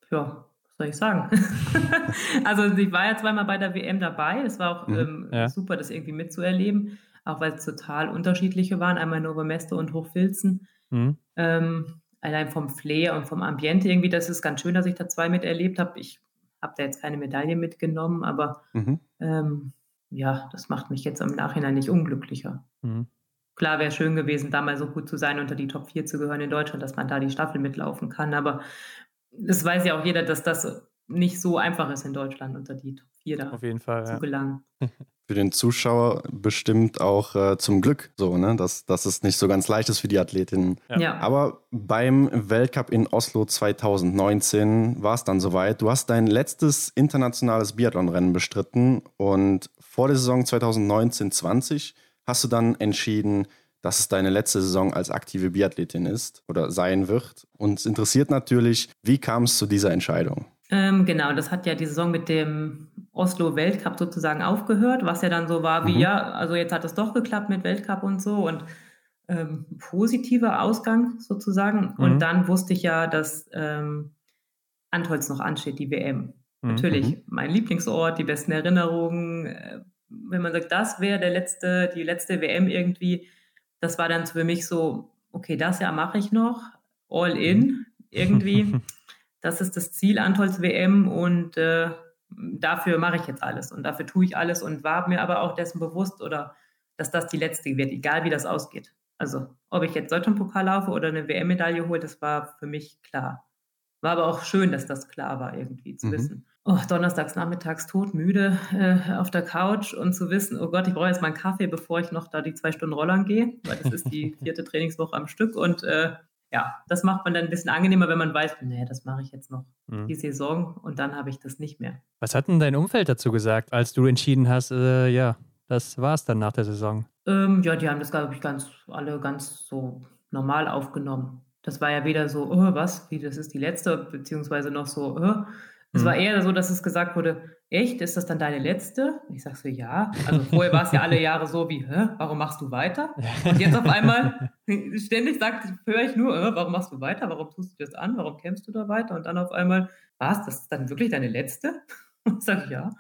ja, was soll ich sagen? [laughs] also ich war ja zweimal bei der WM dabei. Es war auch mhm, ähm, ja. super, das irgendwie mitzuerleben, auch weil es total unterschiedliche waren. Einmal Novemeste und Hochfilzen. Mhm. Ähm, allein vom Flair und vom Ambiente irgendwie, das ist ganz schön, dass ich da zwei miterlebt habe. Ich habe da jetzt keine Medaille mitgenommen, aber mhm. ähm, ja, das macht mich jetzt im Nachhinein nicht unglücklicher. Mhm. Klar wäre schön gewesen, da mal so gut zu sein, unter die Top 4 zu gehören in Deutschland, dass man da die Staffel mitlaufen kann. Aber das weiß ja auch jeder, dass das nicht so einfach ist in Deutschland, unter die Top 4 da Auf jeden Fall, zu ja. gelangen. [laughs] für den Zuschauer bestimmt auch äh, zum Glück so, ne? dass, dass es nicht so ganz leicht ist für die Athletinnen. Ja. Aber beim Weltcup in Oslo 2019 war es dann soweit. Du hast dein letztes internationales Biathlonrennen bestritten und vor der Saison 2019-20 hast du dann entschieden, dass es deine letzte Saison als aktive Biathletin ist oder sein wird. Uns interessiert natürlich, wie kam es zu dieser Entscheidung? Ähm, genau, das hat ja die Saison mit dem Oslo-Weltcup sozusagen aufgehört, was ja dann so war wie, mhm. ja, also jetzt hat es doch geklappt mit Weltcup und so und ähm, positiver Ausgang sozusagen. Mhm. Und dann wusste ich ja, dass ähm, Antolz noch ansteht, die WM. Mhm. Natürlich mhm. mein Lieblingsort, die besten Erinnerungen. Wenn man sagt, das wäre der letzte, die letzte WM irgendwie, das war dann für mich so, okay, das Jahr mache ich noch, all in mhm. irgendwie. [laughs] das ist das Ziel Antolz WM und äh, dafür mache ich jetzt alles und dafür tue ich alles und war mir aber auch dessen bewusst oder dass das die letzte wird, egal wie das ausgeht. Also ob ich jetzt Deutschlandpokal laufe oder eine WM-Medaille hole, das war für mich klar. War aber auch schön, dass das klar war, irgendwie zu mhm. wissen. Oh, donnerstags nachmittags todmüde äh, auf der Couch und zu wissen, oh Gott, ich brauche jetzt mal einen Kaffee, bevor ich noch da die zwei Stunden Rollern gehe, weil das ist die [laughs] vierte Trainingswoche am Stück und äh, ja, das macht man dann ein bisschen angenehmer, wenn man weiß, nee, das mache ich jetzt noch mhm. die Saison und dann habe ich das nicht mehr. Was hat denn dein Umfeld dazu gesagt, als du entschieden hast, äh, ja, das war es dann nach der Saison? Ähm, ja, die haben das, glaube ich, ganz, alle ganz so normal aufgenommen. Das war ja weder so, oh, was, wie das ist die letzte, beziehungsweise noch so, oh, es mhm. war eher so, dass es gesagt wurde, echt, ist das dann deine letzte? Ich sage so, ja. Also vorher war es ja alle Jahre so wie, Hä, warum machst du weiter? Und jetzt auf einmal, [laughs] ständig sagt, höre ich nur, warum machst du weiter? Warum tust du das an? Warum kämpfst du da weiter? Und dann auf einmal, was, das ist dann wirklich deine letzte? [laughs] Und ich sage, ja,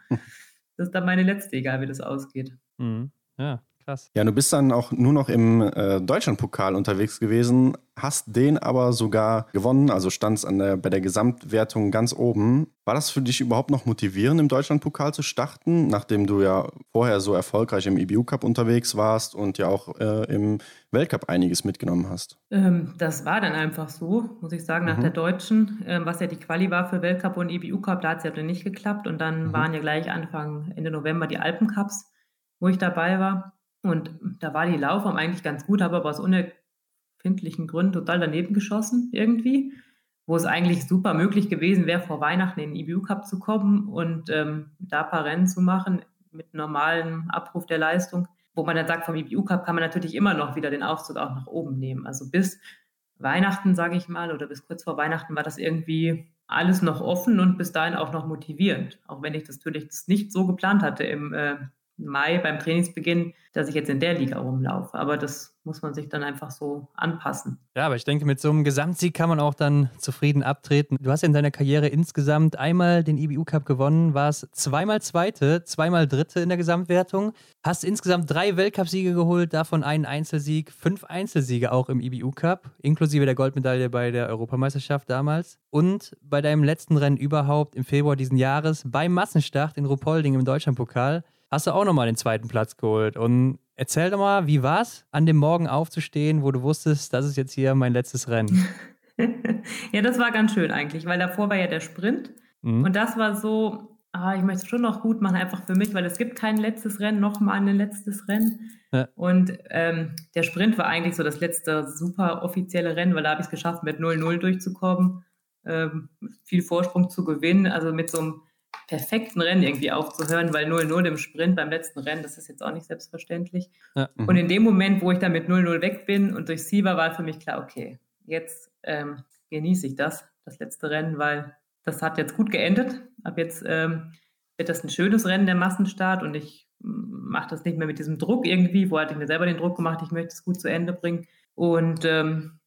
das ist dann meine letzte, egal wie das ausgeht. Mhm. Ja, krass. Ja, du bist dann auch nur noch im äh, Deutschlandpokal unterwegs gewesen, hast den aber sogar gewonnen, also standst an der, bei der Gesamtwertung ganz oben. War das für dich überhaupt noch motivierend, im Deutschlandpokal zu starten, nachdem du ja vorher so erfolgreich im IBU Cup unterwegs warst und ja auch äh, im Weltcup einiges mitgenommen hast? Ähm, das war dann einfach so, muss ich sagen, nach mhm. der Deutschen, äh, was ja die Quali war für Weltcup und IBU Cup, da hat es ja dann nicht geklappt und dann mhm. waren ja gleich Anfang, Ende November die Alpencups, wo ich dabei war. Und da war die Laufform eigentlich ganz gut, habe aber aus unerfindlichen Gründen total daneben geschossen irgendwie, wo es eigentlich super möglich gewesen wäre, vor Weihnachten in den EBU Cup zu kommen und ähm, da ein paar Rennen zu machen mit normalem Abruf der Leistung. Wo man dann sagt, vom EBU Cup kann man natürlich immer noch wieder den Aufzug auch nach oben nehmen. Also bis Weihnachten, sage ich mal, oder bis kurz vor Weihnachten war das irgendwie alles noch offen und bis dahin auch noch motivierend. Auch wenn ich das natürlich nicht so geplant hatte im äh, Mai beim Trainingsbeginn, dass ich jetzt in der Liga rumlaufe. Aber das muss man sich dann einfach so anpassen. Ja, aber ich denke, mit so einem Gesamtsieg kann man auch dann zufrieden abtreten. Du hast in deiner Karriere insgesamt einmal den IBU Cup gewonnen, warst zweimal Zweite, zweimal Dritte in der Gesamtwertung, hast insgesamt drei Weltcupsiege geholt, davon einen Einzelsieg, fünf Einzelsiege auch im IBU Cup, inklusive der Goldmedaille bei der Europameisterschaft damals. Und bei deinem letzten Rennen überhaupt im Februar diesen Jahres beim Massenstart in Ruhpolding im Deutschlandpokal hast du auch nochmal den zweiten Platz geholt. Und erzähl doch mal, wie war es, an dem Morgen aufzustehen, wo du wusstest, das ist jetzt hier mein letztes Rennen? [laughs] ja, das war ganz schön eigentlich, weil davor war ja der Sprint. Mhm. Und das war so, ah, ich möchte es schon noch gut machen, einfach für mich, weil es gibt kein letztes Rennen, nochmal ein letztes Rennen. Ja. Und ähm, der Sprint war eigentlich so das letzte super offizielle Rennen, weil da habe ich es geschafft, mit 0-0 durchzukommen, ähm, viel Vorsprung zu gewinnen, also mit so einem perfekten Rennen irgendwie aufzuhören, weil 0-0 im Sprint beim letzten Rennen, das ist jetzt auch nicht selbstverständlich. Ja. Mhm. Und in dem Moment, wo ich dann mit 0-0 weg bin und durch Sieber war für mich klar, okay, jetzt ähm, genieße ich das, das letzte Rennen, weil das hat jetzt gut geendet. Ab jetzt ähm, wird das ein schönes Rennen, der Massenstart und ich mm, mache das nicht mehr mit diesem Druck irgendwie, wo hatte ich mir selber den Druck gemacht, ich möchte es gut zu Ende bringen. Und ähm,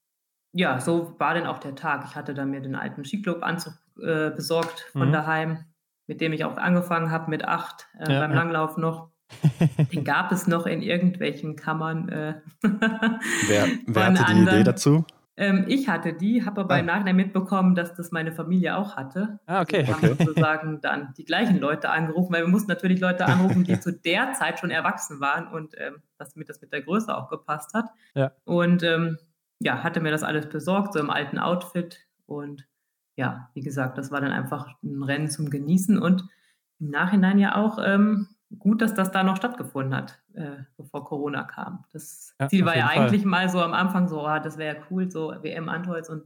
ja, so war dann auch der Tag. Ich hatte dann mir den alten Skiclub-Anzug äh, besorgt von mhm. daheim, mit dem ich auch angefangen habe mit acht äh, ja, beim ja. Langlauf noch. [laughs] Den gab es noch in irgendwelchen Kammern. Äh, [laughs] wer, wer hatte die Idee dazu? Ähm, ich hatte die, habe aber ah. im Nachhinein mitbekommen, dass das meine Familie auch hatte. Ah, okay. Wir haben okay. sozusagen dann die gleichen Leute angerufen, weil wir mussten natürlich Leute [laughs] anrufen, die zu der Zeit schon erwachsen waren und ähm, damit das mit der Größe auch gepasst hat. Ja. Und ähm, ja, hatte mir das alles besorgt, so im alten Outfit. Und ja, wie gesagt, das war dann einfach ein Rennen zum Genießen und im Nachhinein ja auch ähm, gut, dass das da noch stattgefunden hat, äh, bevor Corona kam. Das ja, Ziel war ja eigentlich Fall. mal so am Anfang so, ah, das wäre ja cool, so WM Antolz und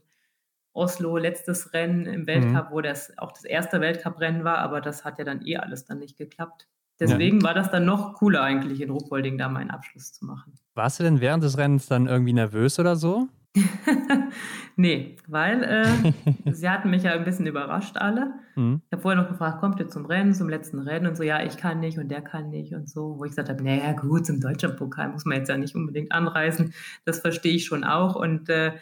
Oslo, letztes Rennen im Weltcup, mhm. wo das auch das erste Weltcuprennen war, aber das hat ja dann eh alles dann nicht geklappt. Deswegen ja. war das dann noch cooler eigentlich in Ruhpolding da meinen Abschluss zu machen. Warst du denn während des Rennens dann irgendwie nervös oder so? [laughs] nee, weil äh, sie hatten mich ja ein bisschen überrascht alle. Mhm. Ich habe vorher noch gefragt, kommt ihr zum Rennen, zum letzten Rennen und so, ja, ich kann nicht und der kann nicht und so, wo ich gesagt habe, naja gut, zum deutschen Pokal muss man jetzt ja nicht unbedingt anreisen, das verstehe ich schon auch und äh,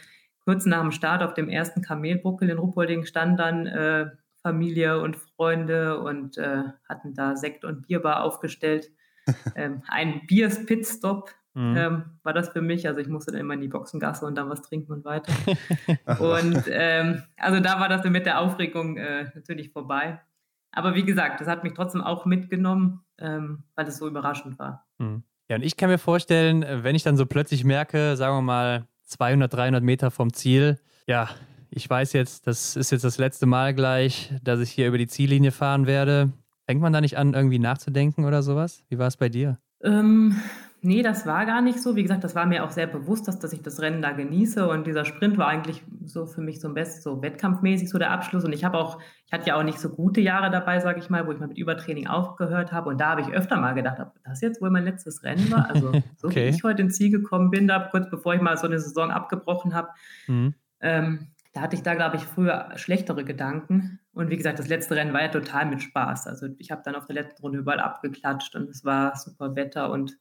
kurz nach dem Start auf dem ersten Kamelbuckel in Ruppolding stand dann äh, Familie und Freunde und äh, hatten da Sekt und Bierbar aufgestellt. [laughs] ähm, ein Biers-Pitstop Mhm. Ähm, war das für mich. Also ich musste dann immer in die Boxengasse und dann was trinken und weiter. [laughs] und ähm, also da war das mit der Aufregung äh, natürlich vorbei. Aber wie gesagt, das hat mich trotzdem auch mitgenommen, ähm, weil es so überraschend war. Mhm. Ja, und ich kann mir vorstellen, wenn ich dann so plötzlich merke, sagen wir mal 200, 300 Meter vom Ziel, ja, ich weiß jetzt, das ist jetzt das letzte Mal gleich, dass ich hier über die Ziellinie fahren werde. Fängt man da nicht an, irgendwie nachzudenken oder sowas? Wie war es bei dir? Ähm, Nee, das war gar nicht so. Wie gesagt, das war mir auch sehr bewusst, dass, dass ich das Rennen da genieße. Und dieser Sprint war eigentlich so für mich so ein Best, so wettkampfmäßig so der Abschluss. Und ich habe auch, ich hatte ja auch nicht so gute Jahre dabei, sage ich mal, wo ich mal mit Übertraining aufgehört habe. Und da habe ich öfter mal gedacht, ob das jetzt wohl mein letztes Rennen war. Also [laughs] so okay. wie ich heute ins Ziel gekommen bin, da kurz bevor ich mal so eine Saison abgebrochen habe. Mhm. Ähm, da hatte ich da, glaube ich, früher schlechtere Gedanken. Und wie gesagt, das letzte Rennen war ja total mit Spaß. Also ich habe dann auf der letzten Runde überall abgeklatscht und es war super Wetter und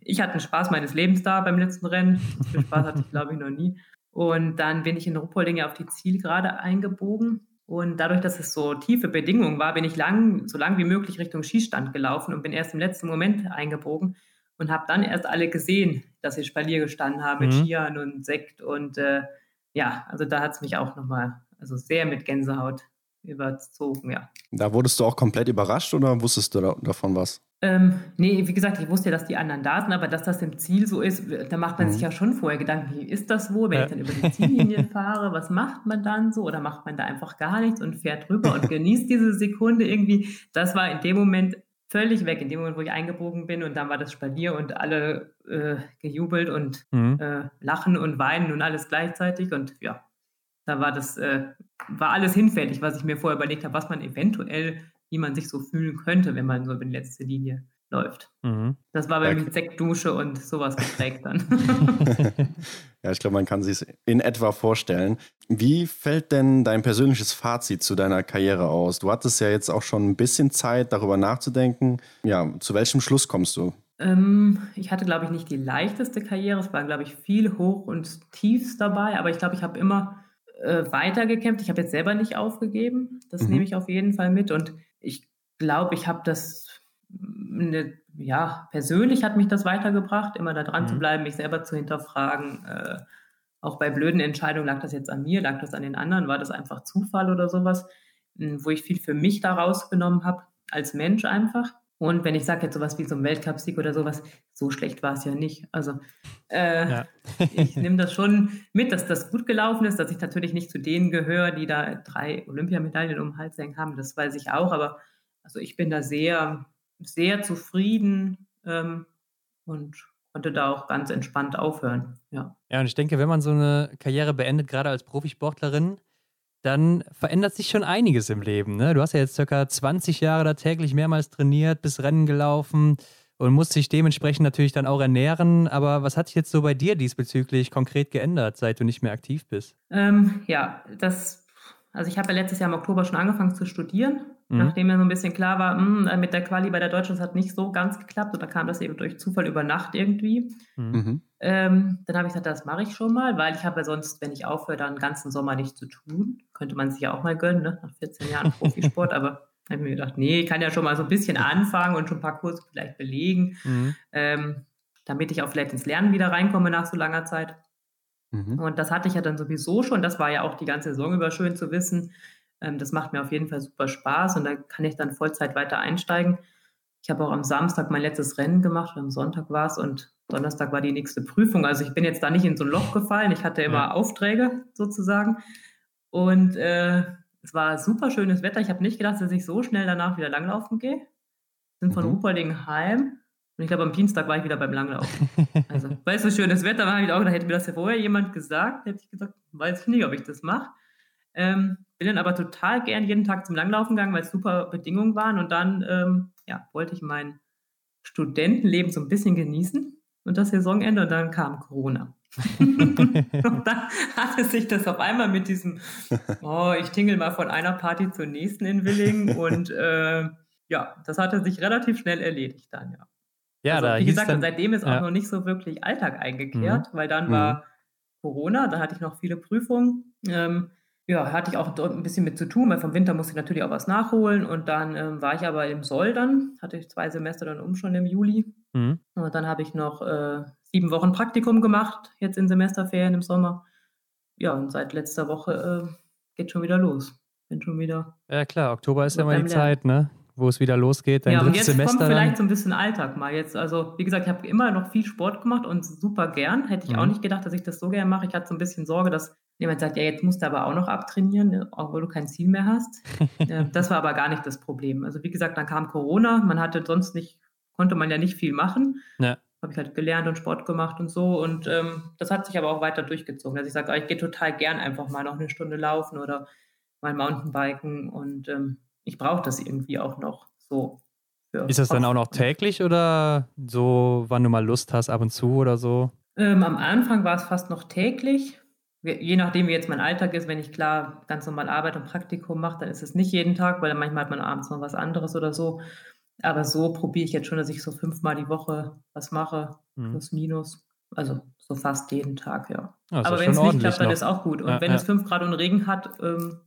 ich hatte einen Spaß meines Lebens da beim letzten Rennen. So viel Spaß hatte ich, glaube ich, noch nie. Und dann bin ich in Ruppolding ja auf die Zielgerade eingebogen. Und dadurch, dass es so tiefe Bedingungen war, bin ich lang, so lang wie möglich Richtung Schießstand gelaufen und bin erst im letzten Moment eingebogen und habe dann erst alle gesehen, dass sie Spalier gestanden haben mit mhm. Skiern und Sekt. Und äh, ja, also da hat es mich auch nochmal also sehr mit Gänsehaut überzogen, ja. Da wurdest du auch komplett überrascht oder wusstest du da, davon was? Ähm, nee, wie gesagt, ich wusste ja, dass die anderen da sind, aber dass das im Ziel so ist, da macht man mhm. sich ja schon vorher Gedanken, wie ist das wohl, wenn ja. ich dann über die Ziellinie [laughs] fahre, was macht man dann so oder macht man da einfach gar nichts und fährt rüber und genießt diese Sekunde irgendwie. Das war in dem Moment völlig weg, in dem Moment, wo ich eingebogen bin und dann war das Spalier und alle äh, gejubelt und mhm. äh, lachen und weinen und alles gleichzeitig und ja, da war das, äh, war alles hinfällig, was ich mir vorher überlegt habe, was man eventuell wie man sich so fühlen könnte, wenn man so in die letzte Linie läuft. Mhm. Das war bei mir Sektdusche und sowas geprägt dann. [laughs] ja, ich glaube, man kann sich in etwa vorstellen. Wie fällt denn dein persönliches Fazit zu deiner Karriere aus? Du hattest ja jetzt auch schon ein bisschen Zeit, darüber nachzudenken. Ja, zu welchem Schluss kommst du? Ähm, ich hatte, glaube ich, nicht die leichteste Karriere. Es waren, glaube ich, viel Hoch und Tiefs dabei, aber ich glaube, ich habe immer äh, weitergekämpft. Ich habe jetzt selber nicht aufgegeben. Das mhm. nehme ich auf jeden Fall mit. Und ich glaube, ich habe das, eine, ja, persönlich hat mich das weitergebracht, immer da dran mhm. zu bleiben, mich selber zu hinterfragen. Äh, auch bei blöden Entscheidungen lag das jetzt an mir, lag das an den anderen, war das einfach Zufall oder sowas, hm, wo ich viel für mich da rausgenommen habe, als Mensch einfach. Und wenn ich sage jetzt sowas wie so ein Weltcupsieg oder sowas, so schlecht war es ja nicht. Also äh, ja. ich nehme das schon mit, dass das gut gelaufen ist, dass ich natürlich nicht zu denen gehöre, die da drei Olympiamedaillen um den Hals hängen haben. Das weiß ich auch, aber also ich bin da sehr, sehr zufrieden ähm, und konnte da auch ganz entspannt aufhören. Ja. ja, und ich denke, wenn man so eine Karriere beendet, gerade als Profisportlerin, dann verändert sich schon einiges im Leben. Ne? Du hast ja jetzt circa 20 Jahre da täglich mehrmals trainiert, bis Rennen gelaufen und musst dich dementsprechend natürlich dann auch ernähren. Aber was hat sich jetzt so bei dir diesbezüglich konkret geändert, seit du nicht mehr aktiv bist? Ähm, ja, das, also ich habe ja letztes Jahr im Oktober schon angefangen zu studieren mhm. nachdem mir so ein bisschen klar war, mh, hm, mit der Quali bei der Deutschen hat nicht so ganz geklappt und da kam das eben durch Zufall über Nacht irgendwie. Mhm. mhm. Ähm, dann habe ich gesagt, das mache ich schon mal, weil ich habe ja sonst, wenn ich aufhöre, dann den ganzen Sommer nichts zu tun. Könnte man sich ja auch mal gönnen, ne? nach 14 Jahren Profisport, [laughs] aber habe ich mir gedacht, nee, ich kann ja schon mal so ein bisschen anfangen und schon ein paar Kurse vielleicht belegen, mhm. ähm, damit ich auch vielleicht ins Lernen wieder reinkomme nach so langer Zeit. Mhm. Und das hatte ich ja dann sowieso schon. Das war ja auch die ganze Saison über schön zu wissen. Ähm, das macht mir auf jeden Fall super Spaß und da kann ich dann Vollzeit weiter einsteigen. Ich habe auch am Samstag mein letztes Rennen gemacht, am Sonntag war es und Donnerstag war die nächste Prüfung. Also ich bin jetzt da nicht in so ein Loch gefallen. Ich hatte immer ja. Aufträge sozusagen. Und äh, es war super schönes Wetter. Ich habe nicht gedacht, dass ich so schnell danach wieder langlaufen gehe. Sind von mhm. Ruperlingen heim. Und ich glaube, am Dienstag war ich wieder beim Langlaufen. [laughs] Also, weil es so schönes Wetter war, habe ich auch gedacht, hätte mir das ja vorher jemand gesagt, hätte ich gesagt, weiß ich nicht, ob ich das mache. Ähm, bin dann aber total gern jeden Tag zum Langlaufen gegangen, weil es super Bedingungen waren. Und dann ähm, ja, wollte ich mein Studentenleben so ein bisschen genießen und das Saisonende und dann kam Corona. [laughs] und dann hatte sich das auf einmal mit diesem, oh, ich tingel mal von einer Party zur nächsten in Willingen und äh, ja, das hatte sich relativ schnell erledigt dann, ja. Ja, also, da wie gesagt, dann, seitdem ist ja. auch noch nicht so wirklich Alltag eingekehrt, mhm. weil dann mhm. war Corona, da hatte ich noch viele Prüfungen. Ähm, ja, hatte ich auch ein bisschen mit zu tun, weil vom Winter musste ich natürlich auch was nachholen und dann ähm, war ich aber im Soll dann, hatte ich zwei Semester dann um schon im Juli mhm. und dann habe ich noch äh, sieben Wochen Praktikum gemacht, jetzt in Semesterferien im Sommer. Ja, und seit letzter Woche äh, geht schon wieder los. Bin schon wieder. Ja, klar, Oktober ist ja mal die Zeit, ne? wo es wieder losgeht. Dein ja, und jetzt Semester kommt vielleicht so ein bisschen Alltag mal. Jetzt, also wie gesagt, ich habe immer noch viel Sport gemacht und super gern. Hätte ich mhm. auch nicht gedacht, dass ich das so gern mache. Ich hatte so ein bisschen Sorge, dass jemand sagt, ja, jetzt musst du aber auch noch abtrainieren, ne, obwohl du kein Ziel mehr hast. [laughs] das war aber gar nicht das Problem. Also wie gesagt, dann kam Corona. Man hatte sonst nicht, konnte man ja nicht viel machen. Ja. Habe ich halt gelernt und Sport gemacht und so. Und ähm, das hat sich aber auch weiter durchgezogen. Also ich sage, ich gehe total gern einfach mal noch eine Stunde laufen oder mal Mountainbiken und ähm, ich brauche das irgendwie auch noch so. Ist das dann auch noch täglich oder so, wann du mal Lust hast, ab und zu oder so? Ähm, am Anfang war es fast noch täglich. Je nachdem, wie jetzt mein Alltag ist, wenn ich klar ganz normal Arbeit und Praktikum mache, dann ist es nicht jeden Tag, weil manchmal hat man abends noch was anderes oder so. Aber so probiere ich jetzt schon, dass ich so fünfmal die Woche was mache, mhm. plus minus. Also so fast jeden Tag, ja. ja Aber wenn es nicht klappt, dann noch. ist auch gut. Und ja, wenn ja. es fünf Grad und Regen hat, ähm,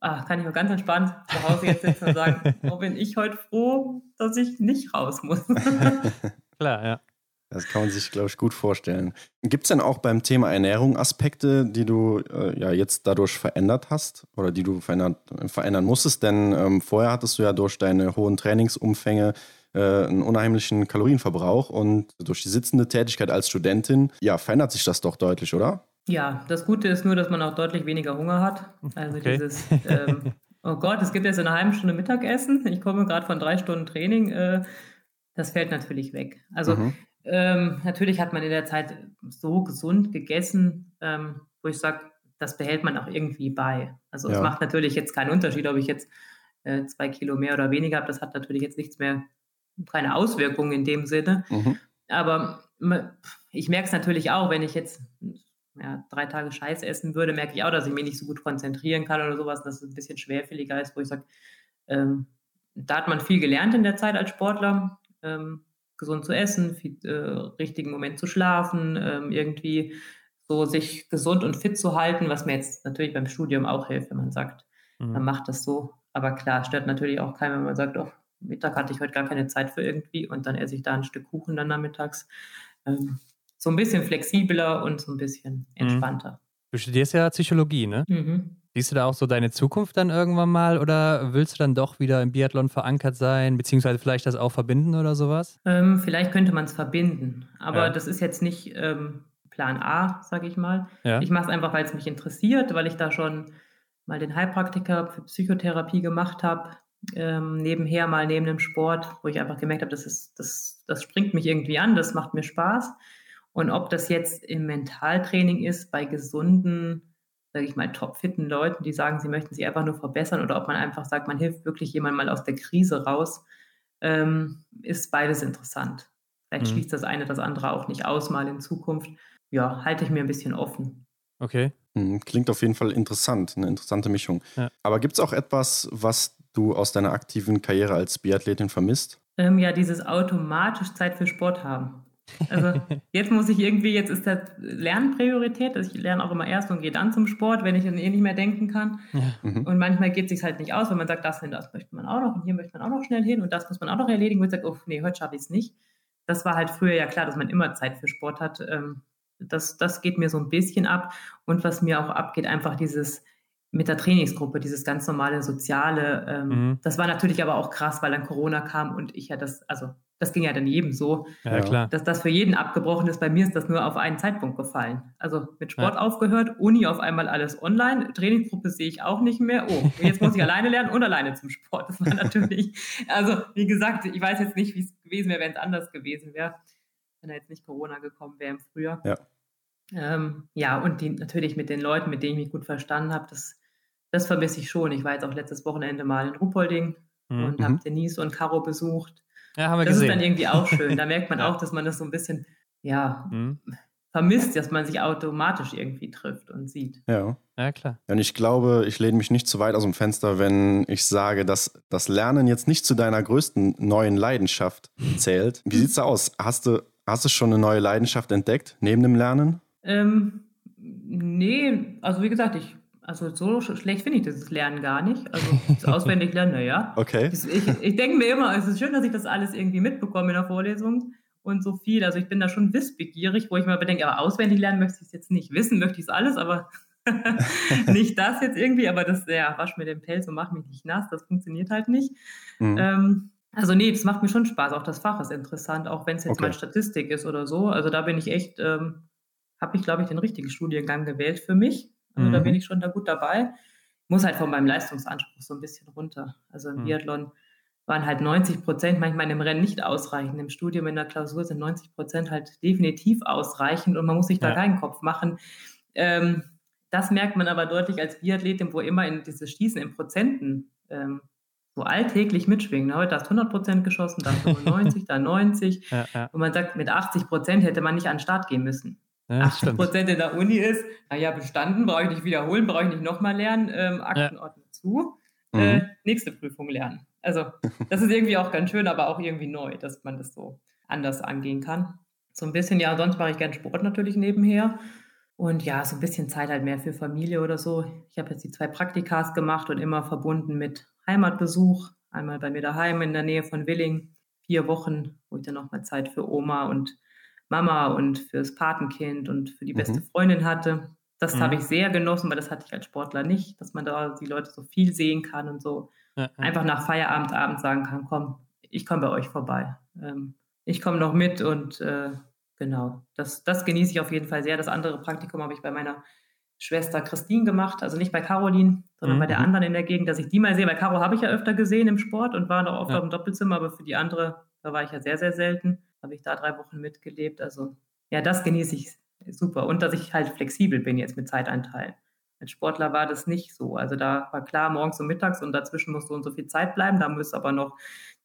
ach, kann ich mal ganz entspannt zu Hause jetzt sitzen und sagen, [laughs] oh, bin ich heute froh, dass ich nicht raus muss. [laughs] Klar, ja. Das kann man sich, glaube ich, gut vorstellen. Gibt es denn auch beim Thema Ernährung Aspekte, die du äh, ja jetzt dadurch verändert hast oder die du verändert, verändern musstest? Denn ähm, vorher hattest du ja durch deine hohen Trainingsumfänge äh, einen unheimlichen Kalorienverbrauch und durch die sitzende Tätigkeit als Studentin, ja, verändert sich das doch deutlich, oder? Ja, das Gute ist nur, dass man auch deutlich weniger Hunger hat. Also okay. dieses, ähm, [laughs] oh Gott, es gibt jetzt eine halbe Stunde Mittagessen. Ich komme gerade von drei Stunden Training. Äh, das fällt natürlich weg. Also mhm. Ähm, natürlich hat man in der Zeit so gesund gegessen, ähm, wo ich sage, das behält man auch irgendwie bei. Also ja. es macht natürlich jetzt keinen Unterschied, ob ich jetzt äh, zwei Kilo mehr oder weniger habe. Das hat natürlich jetzt nichts mehr, keine Auswirkungen in dem Sinne. Mhm. Aber ich merke es natürlich auch, wenn ich jetzt ja, drei Tage Scheiß essen würde, merke ich auch, dass ich mich nicht so gut konzentrieren kann oder sowas, dass es ein bisschen schwerfälliger ist, wo ich sage, ähm, da hat man viel gelernt in der Zeit als Sportler, ähm, gesund zu essen, viel, äh, richtigen Moment zu schlafen, ähm, irgendwie so sich gesund und fit zu halten, was mir jetzt natürlich beim Studium auch hilft, wenn man sagt, mhm. man macht das so. Aber klar, stört natürlich auch keinen, wenn man sagt, oh, Mittag hatte ich heute gar keine Zeit für irgendwie und dann esse ich da ein Stück Kuchen dann nachmittags. Ähm, so ein bisschen flexibler und so ein bisschen mhm. entspannter. Du studierst ja Psychologie, ne? Mhm. Siehst du da auch so deine Zukunft dann irgendwann mal oder willst du dann doch wieder im Biathlon verankert sein, beziehungsweise vielleicht das auch verbinden oder sowas? Ähm, vielleicht könnte man es verbinden, aber ja. das ist jetzt nicht ähm, Plan A, sage ich mal. Ja. Ich mache es einfach, weil es mich interessiert, weil ich da schon mal den Heilpraktiker für Psychotherapie gemacht habe, ähm, nebenher mal neben dem Sport, wo ich einfach gemerkt habe, das, ist, das, das springt mich irgendwie an, das macht mir Spaß. Und ob das jetzt im Mentaltraining ist, bei gesunden, sage ich mal, topfitten Leuten, die sagen, sie möchten sich einfach nur verbessern, oder ob man einfach sagt, man hilft wirklich jemand mal aus der Krise raus, ähm, ist beides interessant. Vielleicht mhm. schließt das eine das andere auch nicht aus, mal in Zukunft. Ja, halte ich mir ein bisschen offen. Okay. Mhm, klingt auf jeden Fall interessant, eine interessante Mischung. Ja. Aber gibt es auch etwas, was du aus deiner aktiven Karriere als Biathletin vermisst? Ähm, ja, dieses automatisch Zeit für Sport haben. Also jetzt muss ich irgendwie, jetzt ist das Lernen Priorität. Also ich lerne auch immer erst und gehe dann zum Sport, wenn ich dann eh nicht mehr denken kann. Ja. Mhm. Und manchmal geht es sich halt nicht aus, wenn man sagt, das und das möchte man auch noch und hier möchte man auch noch schnell hin und das muss man auch noch erledigen. Und ich sage, oh nee, heute schaffe ich es nicht. Das war halt früher ja klar, dass man immer Zeit für Sport hat. Ähm, das, das geht mir so ein bisschen ab. Und was mir auch abgeht, einfach dieses mit der Trainingsgruppe, dieses ganz normale Soziale. Ähm, mhm. Das war natürlich aber auch krass, weil dann Corona kam und ich ja das, also das ging ja dann jedem so, ja, klar. dass das für jeden abgebrochen ist. Bei mir ist das nur auf einen Zeitpunkt gefallen. Also mit Sport ja. aufgehört, Uni auf einmal alles online, Trainingsgruppe sehe ich auch nicht mehr. Oh, jetzt muss ich [laughs] alleine lernen und alleine zum Sport. Das war natürlich, also wie gesagt, ich weiß jetzt nicht, wie es gewesen wäre, wenn es anders gewesen wäre, wenn da jetzt nicht Corona gekommen wäre im Frühjahr. Ja. Ähm, ja, und die, natürlich mit den Leuten, mit denen ich mich gut verstanden habe, das das vermisse ich schon. Ich war jetzt auch letztes Wochenende mal in Ruppolding mhm. und habe Denise und Caro besucht. Ja, haben wir das gesehen. ist dann irgendwie auch schön. Da merkt man [laughs] ja. auch, dass man das so ein bisschen, ja, mhm. vermisst, dass man sich automatisch irgendwie trifft und sieht. Ja. Ja, klar. Und ich glaube, ich lehne mich nicht zu weit aus dem Fenster, wenn ich sage, dass das Lernen jetzt nicht zu deiner größten neuen Leidenschaft zählt. Wie sieht es aus? Hast du, hast du schon eine neue Leidenschaft entdeckt, neben dem Lernen? Ähm, nee, also wie gesagt, ich also so schlecht finde ich das Lernen gar nicht. Also das [laughs] auswendig lernen, naja. Okay. Ich, ich denke mir immer, es ist schön, dass ich das alles irgendwie mitbekomme in der Vorlesung und so viel. Also ich bin da schon wissbegierig, wo ich mir bedenke, aber auswendig lernen möchte ich es jetzt nicht. Wissen möchte ich es alles, aber [laughs] nicht das jetzt irgendwie. Aber das, ja, wasch mir den Pelz und mach mich nicht nass, das funktioniert halt nicht. Mhm. Ähm, also nee, das macht mir schon Spaß. Auch das Fach ist interessant, auch wenn es jetzt okay. mal Statistik ist oder so. Also da bin ich echt, ähm, habe ich, glaube ich, den richtigen Studiengang gewählt für mich. Also mhm. da bin ich schon da gut dabei. Muss halt von meinem Leistungsanspruch so ein bisschen runter. Also im mhm. Biathlon waren halt 90 Prozent manchmal im Rennen nicht ausreichend. Im Studium in der Klausur sind 90 Prozent halt definitiv ausreichend und man muss sich da ja. keinen Kopf machen. Ähm, das merkt man aber deutlich als Biathletin, wo immer in dieses Schießen in Prozenten ähm, so alltäglich mitschwingen. Heute hast du 100 Prozent geschossen, dann 95, dann 90. Ja, ja. Und man sagt, mit 80 Prozent hätte man nicht an den Start gehen müssen. Ja, 80 Prozent in der Uni ist, naja, bestanden, brauche ich nicht wiederholen, brauche ich nicht nochmal lernen, ähm, Aktenordnung ja. zu, äh, mhm. nächste Prüfung lernen. Also [laughs] das ist irgendwie auch ganz schön, aber auch irgendwie neu, dass man das so anders angehen kann. So ein bisschen, ja, sonst mache ich gern Sport natürlich nebenher. Und ja, so ein bisschen Zeit halt mehr für Familie oder so. Ich habe jetzt die zwei Praktikas gemacht und immer verbunden mit Heimatbesuch. Einmal bei mir daheim in der Nähe von Willing, vier Wochen, wo ich dann nochmal Zeit für Oma und Mama und fürs Patenkind und für die beste mhm. Freundin hatte. Das mhm. habe ich sehr genossen, weil das hatte ich als Sportler nicht, dass man da die Leute so viel sehen kann und so ja, ja. einfach nach Feierabend abends sagen kann, komm, ich komme bei euch vorbei. Ähm, ich komme noch mit und äh, genau, das, das genieße ich auf jeden Fall sehr. Das andere Praktikum habe ich bei meiner Schwester Christine gemacht, also nicht bei Caroline, sondern mhm. bei der mhm. anderen in der Gegend, dass ich die mal sehe. Bei Caro habe ich ja öfter gesehen im Sport und war noch oft ja. auf dem Doppelzimmer, aber für die andere, da war ich ja sehr, sehr selten habe ich da drei Wochen mitgelebt. Also ja, das genieße ich super. Und dass ich halt flexibel bin jetzt mit Zeiteinteilen. Als Sportler war das nicht so. Also da war klar, morgens und mittags und dazwischen muss so und so viel Zeit bleiben. Da muss aber noch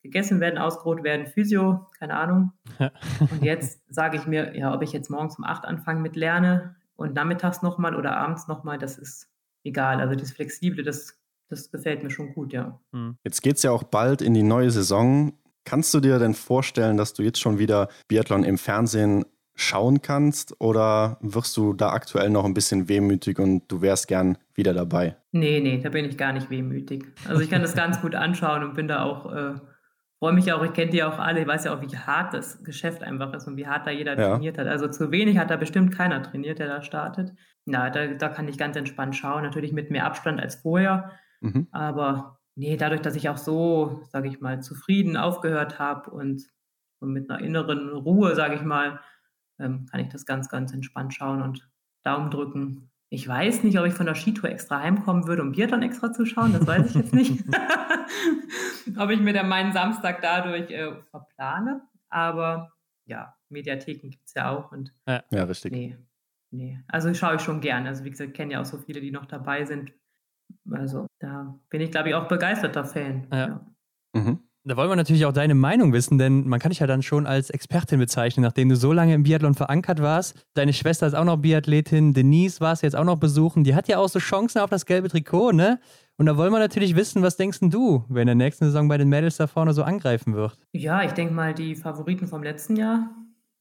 gegessen werden, ausgeruht werden, Physio, keine Ahnung. Und jetzt sage ich mir, ja, ob ich jetzt morgens um acht anfange mit lerne und nachmittags nochmal oder abends nochmal, das ist egal. Also das Flexible, das, das gefällt mir schon gut, ja. Hm. Jetzt geht es ja auch bald in die neue Saison. Kannst du dir denn vorstellen, dass du jetzt schon wieder Biathlon im Fernsehen schauen kannst oder wirst du da aktuell noch ein bisschen wehmütig und du wärst gern wieder dabei? Nee, nee, da bin ich gar nicht wehmütig. Also ich kann das ganz gut anschauen und bin da auch, äh, freue mich auch, ich kenne die auch alle, ich weiß ja auch, wie hart das Geschäft einfach ist und wie hart da jeder ja. trainiert hat. Also zu wenig hat da bestimmt keiner trainiert, der da startet. Na, da, da kann ich ganz entspannt schauen, natürlich mit mehr Abstand als vorher. Mhm. Aber nee, dadurch, dass ich auch so, sage ich mal, zufrieden aufgehört habe und, und, mit einer inneren Ruhe, sage ich mal, ähm, kann ich das ganz, ganz entspannt schauen und Daumen drücken. Ich weiß nicht, ob ich von der Skitour extra heimkommen würde, um Biathlon extra zu schauen. Das weiß ich jetzt nicht. [laughs] ob ich mir dann meinen Samstag dadurch äh, verplane. Aber ja, Mediatheken gibt es ja auch. Und ja, ja richtig. Nee, nee. Also schaue ich schon gern. Also wie gesagt, ich kenne ja auch so viele, die noch dabei sind. Also da bin ich, glaube ich, auch begeisterter Fan. Ja. ja. Mhm. Da wollen wir natürlich auch deine Meinung wissen, denn man kann dich ja dann schon als Expertin bezeichnen, nachdem du so lange im Biathlon verankert warst. Deine Schwester ist auch noch Biathletin, Denise war es jetzt auch noch besuchen. Die hat ja auch so Chancen auf das gelbe Trikot, ne? Und da wollen wir natürlich wissen, was denkst du, wer in der nächsten Saison bei den Mädels da vorne so angreifen wird? Ja, ich denke mal die Favoriten vom letzten Jahr.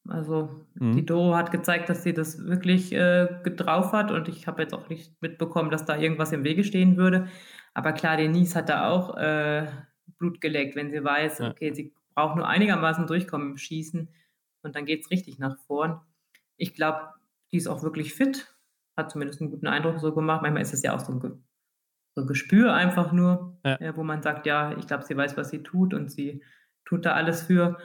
Also mhm. die Doro hat gezeigt, dass sie das wirklich äh, drauf hat und ich habe jetzt auch nicht mitbekommen, dass da irgendwas im Wege stehen würde. Aber klar, Denise hat da auch äh, Blut geleckt, wenn sie weiß, ja. okay, sie braucht nur einigermaßen durchkommen im Schießen und dann geht es richtig nach vorn. Ich glaube, die ist auch wirklich fit, hat zumindest einen guten Eindruck so gemacht. Manchmal ist es ja auch so ein, Ge so ein Gespür einfach nur, ja. Ja, wo man sagt, ja, ich glaube, sie weiß, was sie tut und sie tut da alles für.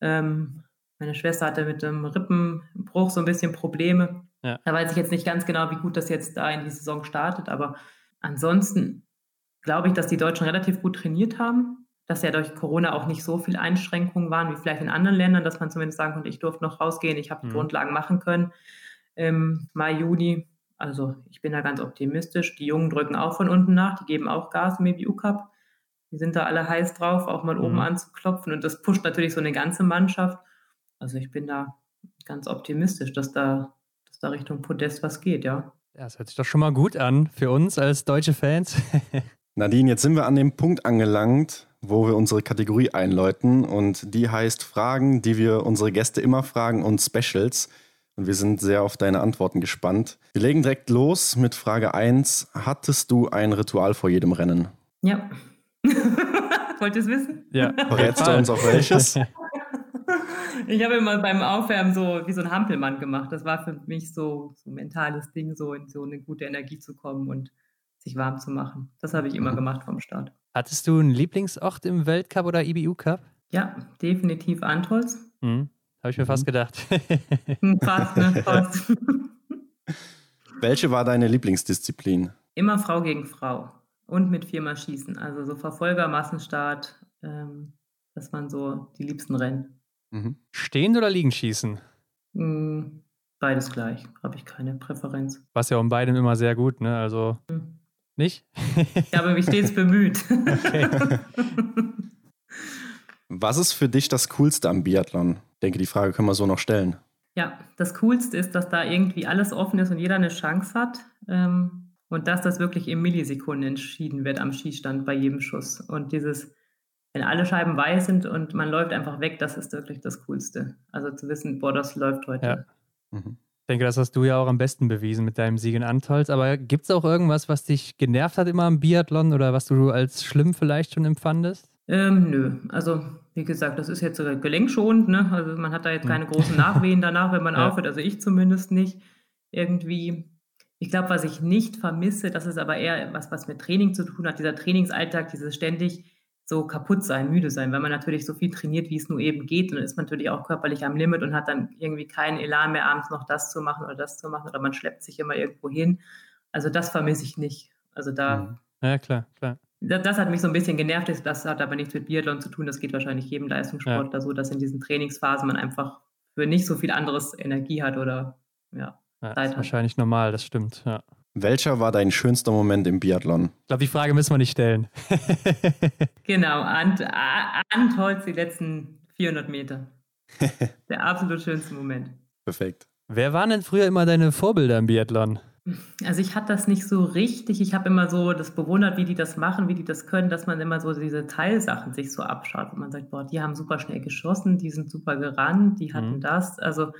Ähm, meine Schwester hatte mit dem Rippenbruch so ein bisschen Probleme. Ja. Da weiß ich jetzt nicht ganz genau, wie gut das jetzt da in die Saison startet, aber ansonsten glaube ich, dass die Deutschen relativ gut trainiert haben, dass ja durch Corona auch nicht so viele Einschränkungen waren wie vielleicht in anderen Ländern, dass man zumindest sagen konnte, ich durfte noch rausgehen, ich habe die mhm. Grundlagen machen können im Mai, Juni. Also ich bin da ganz optimistisch. Die Jungen drücken auch von unten nach, die geben auch Gas im EBU Cup. Die sind da alle heiß drauf, auch mal mhm. oben anzuklopfen. Und das pusht natürlich so eine ganze Mannschaft. Also ich bin da ganz optimistisch, dass da, dass da Richtung Podest was geht, ja. Ja, das hört sich doch schon mal gut an für uns als deutsche Fans. [laughs] Nadine, jetzt sind wir an dem Punkt angelangt, wo wir unsere Kategorie einläuten und die heißt Fragen, die wir unsere Gäste immer fragen und Specials. Und wir sind sehr auf deine Antworten gespannt. Wir legen direkt los mit Frage 1. Hattest du ein Ritual vor jedem Rennen? Ja. [laughs] Wollt ihr es wissen? Ja. Verrätst du uns auch welches? [laughs] Ich habe immer beim Aufwärmen so wie so ein Hampelmann gemacht. Das war für mich so, so ein mentales Ding, so in so eine gute Energie zu kommen und sich warm zu machen. Das habe ich immer mhm. gemacht vom Start. Hattest du einen Lieblingsort im Weltcup oder IBU Cup? Ja, definitiv Antolz. Mhm. Habe ich mir mhm. fast gedacht. [laughs] Hm, fast, ne? Fast. [laughs] Welche war deine Lieblingsdisziplin? Immer Frau gegen Frau und mit viermal Schießen. Also so Verfolger, Massenstart, ähm, das waren so die liebsten Rennen. Mhm. Stehen oder liegen schießen? Mhm. Beides gleich, habe ich keine Präferenz. Was ja um beidem immer sehr gut, ne? Also mhm. nicht? Ich habe mich stets [laughs] bemüht. Okay. [laughs] Was ist für dich das Coolste am Biathlon? Ich denke, die Frage können wir so noch stellen. Ja, das Coolste ist, dass da irgendwie alles offen ist und jeder eine Chance hat. Ähm, und dass das wirklich in Millisekunden entschieden wird am Schießstand bei jedem Schuss. Und dieses, wenn alle Scheiben weiß sind und man läuft einfach weg, das ist wirklich das Coolste. Also zu wissen, boah, das läuft heute. Ja. Mhm. Ich denke, das hast du ja auch am besten bewiesen mit deinem Sieg in Antolz. Aber gibt es auch irgendwas, was dich genervt hat immer am Biathlon oder was du als schlimm vielleicht schon empfandest? Ähm, nö, also wie gesagt, das ist jetzt gelenkschonend. Ne? Also man hat da jetzt hm. keine großen Nachwehen danach, wenn man [laughs] ja. aufhört. Also ich zumindest nicht. Irgendwie, ich glaube, was ich nicht vermisse, das ist aber eher was, was mit Training zu tun hat. Dieser Trainingsalltag, dieses ständig so kaputt sein, müde sein, weil man natürlich so viel trainiert, wie es nur eben geht. Und dann ist man natürlich auch körperlich am Limit und hat dann irgendwie keinen Elan mehr, abends noch das zu machen oder das zu machen. Oder man schleppt sich immer irgendwo hin. Also das vermisse ich nicht. Also da. Mhm. Ja, klar, klar. Das, das, hat mich so ein bisschen genervt. Das hat aber nichts mit Biathlon zu tun. Das geht wahrscheinlich jedem Leistungssportler ja. so, dass in diesen Trainingsphasen man einfach für nicht so viel anderes Energie hat oder ja, ja Zeit hat. Wahrscheinlich normal, das stimmt. Ja. Welcher war dein schönster Moment im Biathlon? Ich glaube, die Frage müssen wir nicht stellen. [laughs] genau, Ant, Antholz die letzten 400 Meter. [laughs] Der absolut schönste Moment. Perfekt. Wer waren denn früher immer deine Vorbilder im Biathlon? Also ich hatte das nicht so richtig. Ich habe immer so das bewundert, wie die das machen, wie die das können, dass man immer so diese Teilsachen sich so abschaut, wo man sagt, boah, die haben super schnell geschossen, die sind super gerannt, die hatten mhm. das. Also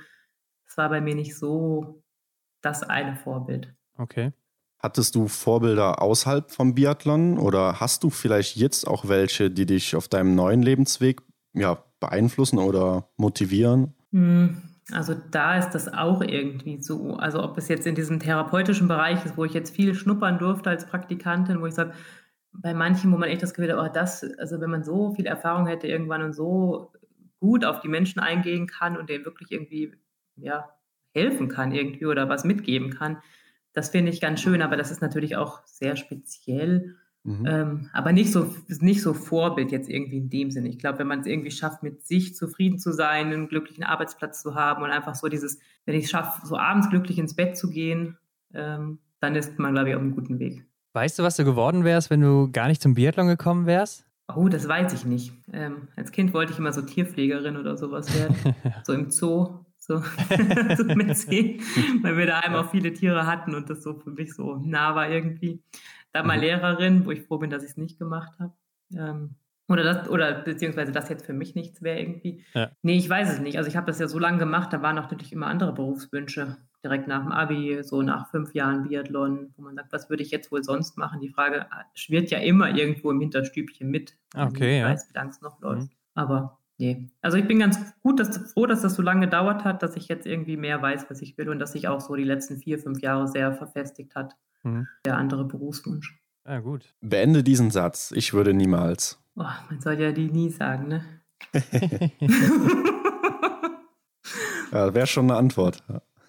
es war bei mir nicht so das eine Vorbild. Okay. Hattest du Vorbilder außerhalb vom Biathlon oder hast du vielleicht jetzt auch welche, die dich auf deinem neuen Lebensweg ja, beeinflussen oder motivieren? Hm, also da ist das auch irgendwie so. Also ob es jetzt in diesem therapeutischen Bereich ist, wo ich jetzt viel schnuppern durfte als Praktikantin, wo ich sage, bei manchen, wo man echt das Gefühl hat, oh, das, also wenn man so viel Erfahrung hätte irgendwann und so gut auf die Menschen eingehen kann und denen wirklich irgendwie ja, helfen kann irgendwie oder was mitgeben kann, das finde ich ganz schön, aber das ist natürlich auch sehr speziell. Mhm. Ähm, aber nicht so, nicht so Vorbild jetzt irgendwie in dem Sinne. Ich glaube, wenn man es irgendwie schafft, mit sich zufrieden zu sein, einen glücklichen Arbeitsplatz zu haben und einfach so dieses, wenn ich es schaffe, so abends glücklich ins Bett zu gehen, ähm, dann ist man, glaube ich, auf einem guten Weg. Weißt du, was du geworden wärst, wenn du gar nicht zum Biathlon gekommen wärst? Oh, das weiß ich nicht. Ähm, als Kind wollte ich immer so Tierpflegerin oder sowas werden. [laughs] so im Zoo so, [laughs] mitsehen, weil wir da einmal auch viele Tiere hatten und das so für mich so nah war irgendwie. da mal mhm. Lehrerin, wo ich froh bin, dass ich es nicht gemacht habe. Ähm, oder das, oder beziehungsweise das jetzt für mich nichts wäre irgendwie. Ja. Nee, ich weiß es nicht. Also ich habe das ja so lange gemacht, da waren auch natürlich immer andere Berufswünsche. Direkt nach dem Abi, so nach fünf Jahren Biathlon, wo man sagt, was würde ich jetzt wohl sonst machen? Die Frage schwirrt ja immer irgendwo im Hinterstübchen mit. Okay, ich ja. weiß, wie lange es noch läuft. Mhm. Aber nee. Also ich bin ganz gut, dass, froh, dass das so lange gedauert hat, dass ich jetzt irgendwie mehr weiß, was ich will und dass sich auch so die letzten vier, fünf Jahre sehr verfestigt hat. Mhm. Der andere Berufswunsch. Ja, gut. Beende diesen Satz. Ich würde niemals. Oh, man soll ja die nie sagen, ne? [laughs] ja, wäre schon eine Antwort.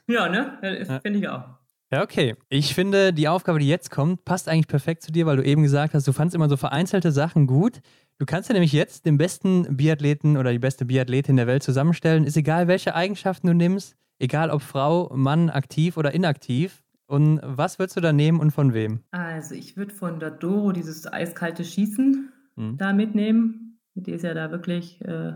Ja, ne? Finde ich auch. Ja, okay. Ich finde, die Aufgabe, die jetzt kommt, passt eigentlich perfekt zu dir, weil du eben gesagt hast, du fandst immer so vereinzelte Sachen gut. Du kannst ja nämlich jetzt den besten Biathleten oder die beste Biathletin der Welt zusammenstellen. Ist egal, welche Eigenschaften du nimmst, egal ob Frau, Mann, aktiv oder inaktiv. Und was würdest du da nehmen und von wem? Also, ich würde von der Doro dieses eiskalte Schießen mhm. da mitnehmen. Die ist ja da wirklich, äh,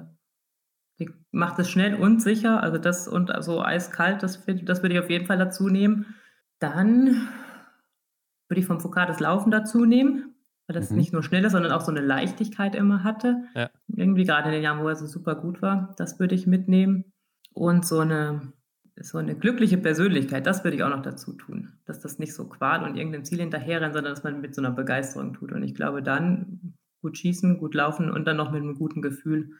die macht es schnell und sicher. Also, das und so eiskalt, das, das würde ich auf jeden Fall dazu nehmen. Dann würde ich vom Foucault das Laufen dazu nehmen, weil das mhm. nicht nur schnell ist, sondern auch so eine Leichtigkeit immer hatte. Ja. Irgendwie gerade in den Jahren, wo er so super gut war, das würde ich mitnehmen. Und so eine, so eine glückliche Persönlichkeit, das würde ich auch noch dazu tun. Dass das nicht so qual und irgendeinem Ziel hinterherrennt, sondern dass man mit so einer Begeisterung tut. Und ich glaube, dann gut schießen, gut laufen und dann noch mit einem guten Gefühl.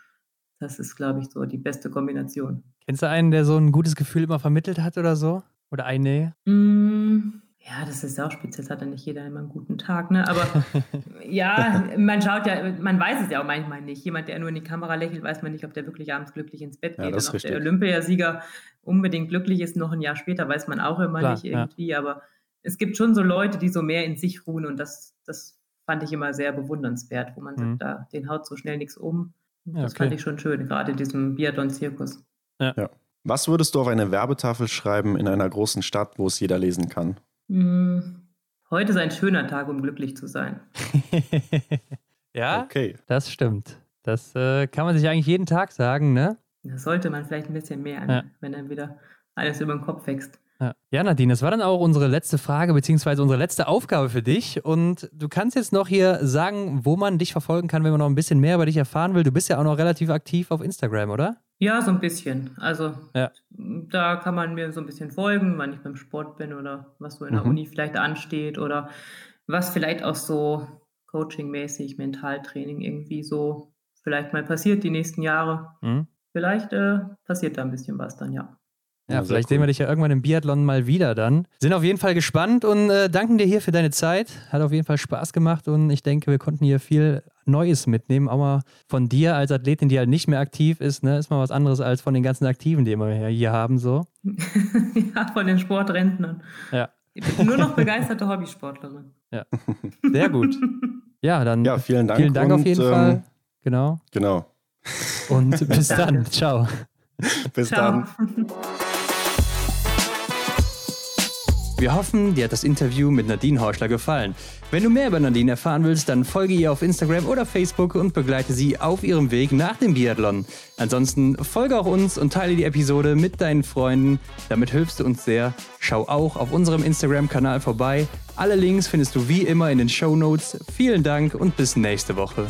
Das ist, glaube ich, so die beste Kombination. Kennst du einen, der so ein gutes Gefühl immer vermittelt hat oder so? Oder eine? Mm, ja, das ist auch speziell, das hat ja nicht jeder immer einen guten Tag, ne? Aber [laughs] ja, man schaut ja, man weiß es ja auch manchmal nicht. Jemand, der nur in die Kamera lächelt, weiß man nicht, ob der wirklich abends glücklich ins Bett geht. Ja, und ob der Olympiasieger unbedingt glücklich ist, noch ein Jahr später, weiß man auch immer Klar, nicht irgendwie. Ja. Aber es gibt schon so Leute, die so mehr in sich ruhen und das, das fand ich immer sehr bewundernswert, wo man mhm. sagt, da, den haut so schnell nichts um. Das okay. fand ich schon schön, gerade in diesem Biathlon-Zirkus. Ja. ja. Was würdest du auf eine Werbetafel schreiben in einer großen Stadt, wo es jeder lesen kann? Hm, heute ist ein schöner Tag, um glücklich zu sein. [laughs] ja, okay. das stimmt. Das äh, kann man sich eigentlich jeden Tag sagen, ne? Das sollte man vielleicht ein bisschen mehr, ja. wenn dann wieder alles über den Kopf wächst. Ja. ja, Nadine, das war dann auch unsere letzte Frage, beziehungsweise unsere letzte Aufgabe für dich. Und du kannst jetzt noch hier sagen, wo man dich verfolgen kann, wenn man noch ein bisschen mehr über dich erfahren will. Du bist ja auch noch relativ aktiv auf Instagram, oder? Ja, so ein bisschen. Also ja. da kann man mir so ein bisschen folgen, wann ich beim Sport bin oder was so in der mhm. Uni vielleicht ansteht oder was vielleicht auch so coachingmäßig, Mentaltraining irgendwie so vielleicht mal passiert die nächsten Jahre. Mhm. Vielleicht äh, passiert da ein bisschen was dann, ja. Ja, vielleicht cool. sehen wir dich ja irgendwann im Biathlon mal wieder dann. Sind auf jeden Fall gespannt und äh, danken dir hier für deine Zeit. Hat auf jeden Fall Spaß gemacht und ich denke, wir konnten hier viel Neues mitnehmen. Auch mal von dir als Athletin, die halt nicht mehr aktiv ist, ne, ist mal was anderes als von den ganzen Aktiven, die wir hier haben. So. [laughs] ja, von den Sportrentnern. Ja. Ich bin nur noch begeisterte Hobbysportlerin. Ja. Sehr gut. Ja, dann ja, vielen Dank. Vielen Dank und, auf jeden ähm, Fall. Genau. Genau. Und bis [laughs] dann. Ciao. bis Ciao. dann. Wir hoffen, dir hat das Interview mit Nadine Horschler gefallen. Wenn du mehr über Nadine erfahren willst, dann folge ihr auf Instagram oder Facebook und begleite sie auf ihrem Weg nach dem Biathlon. Ansonsten folge auch uns und teile die Episode mit deinen Freunden. Damit hilfst du uns sehr. Schau auch auf unserem Instagram-Kanal vorbei. Alle Links findest du wie immer in den Show Notes. Vielen Dank und bis nächste Woche.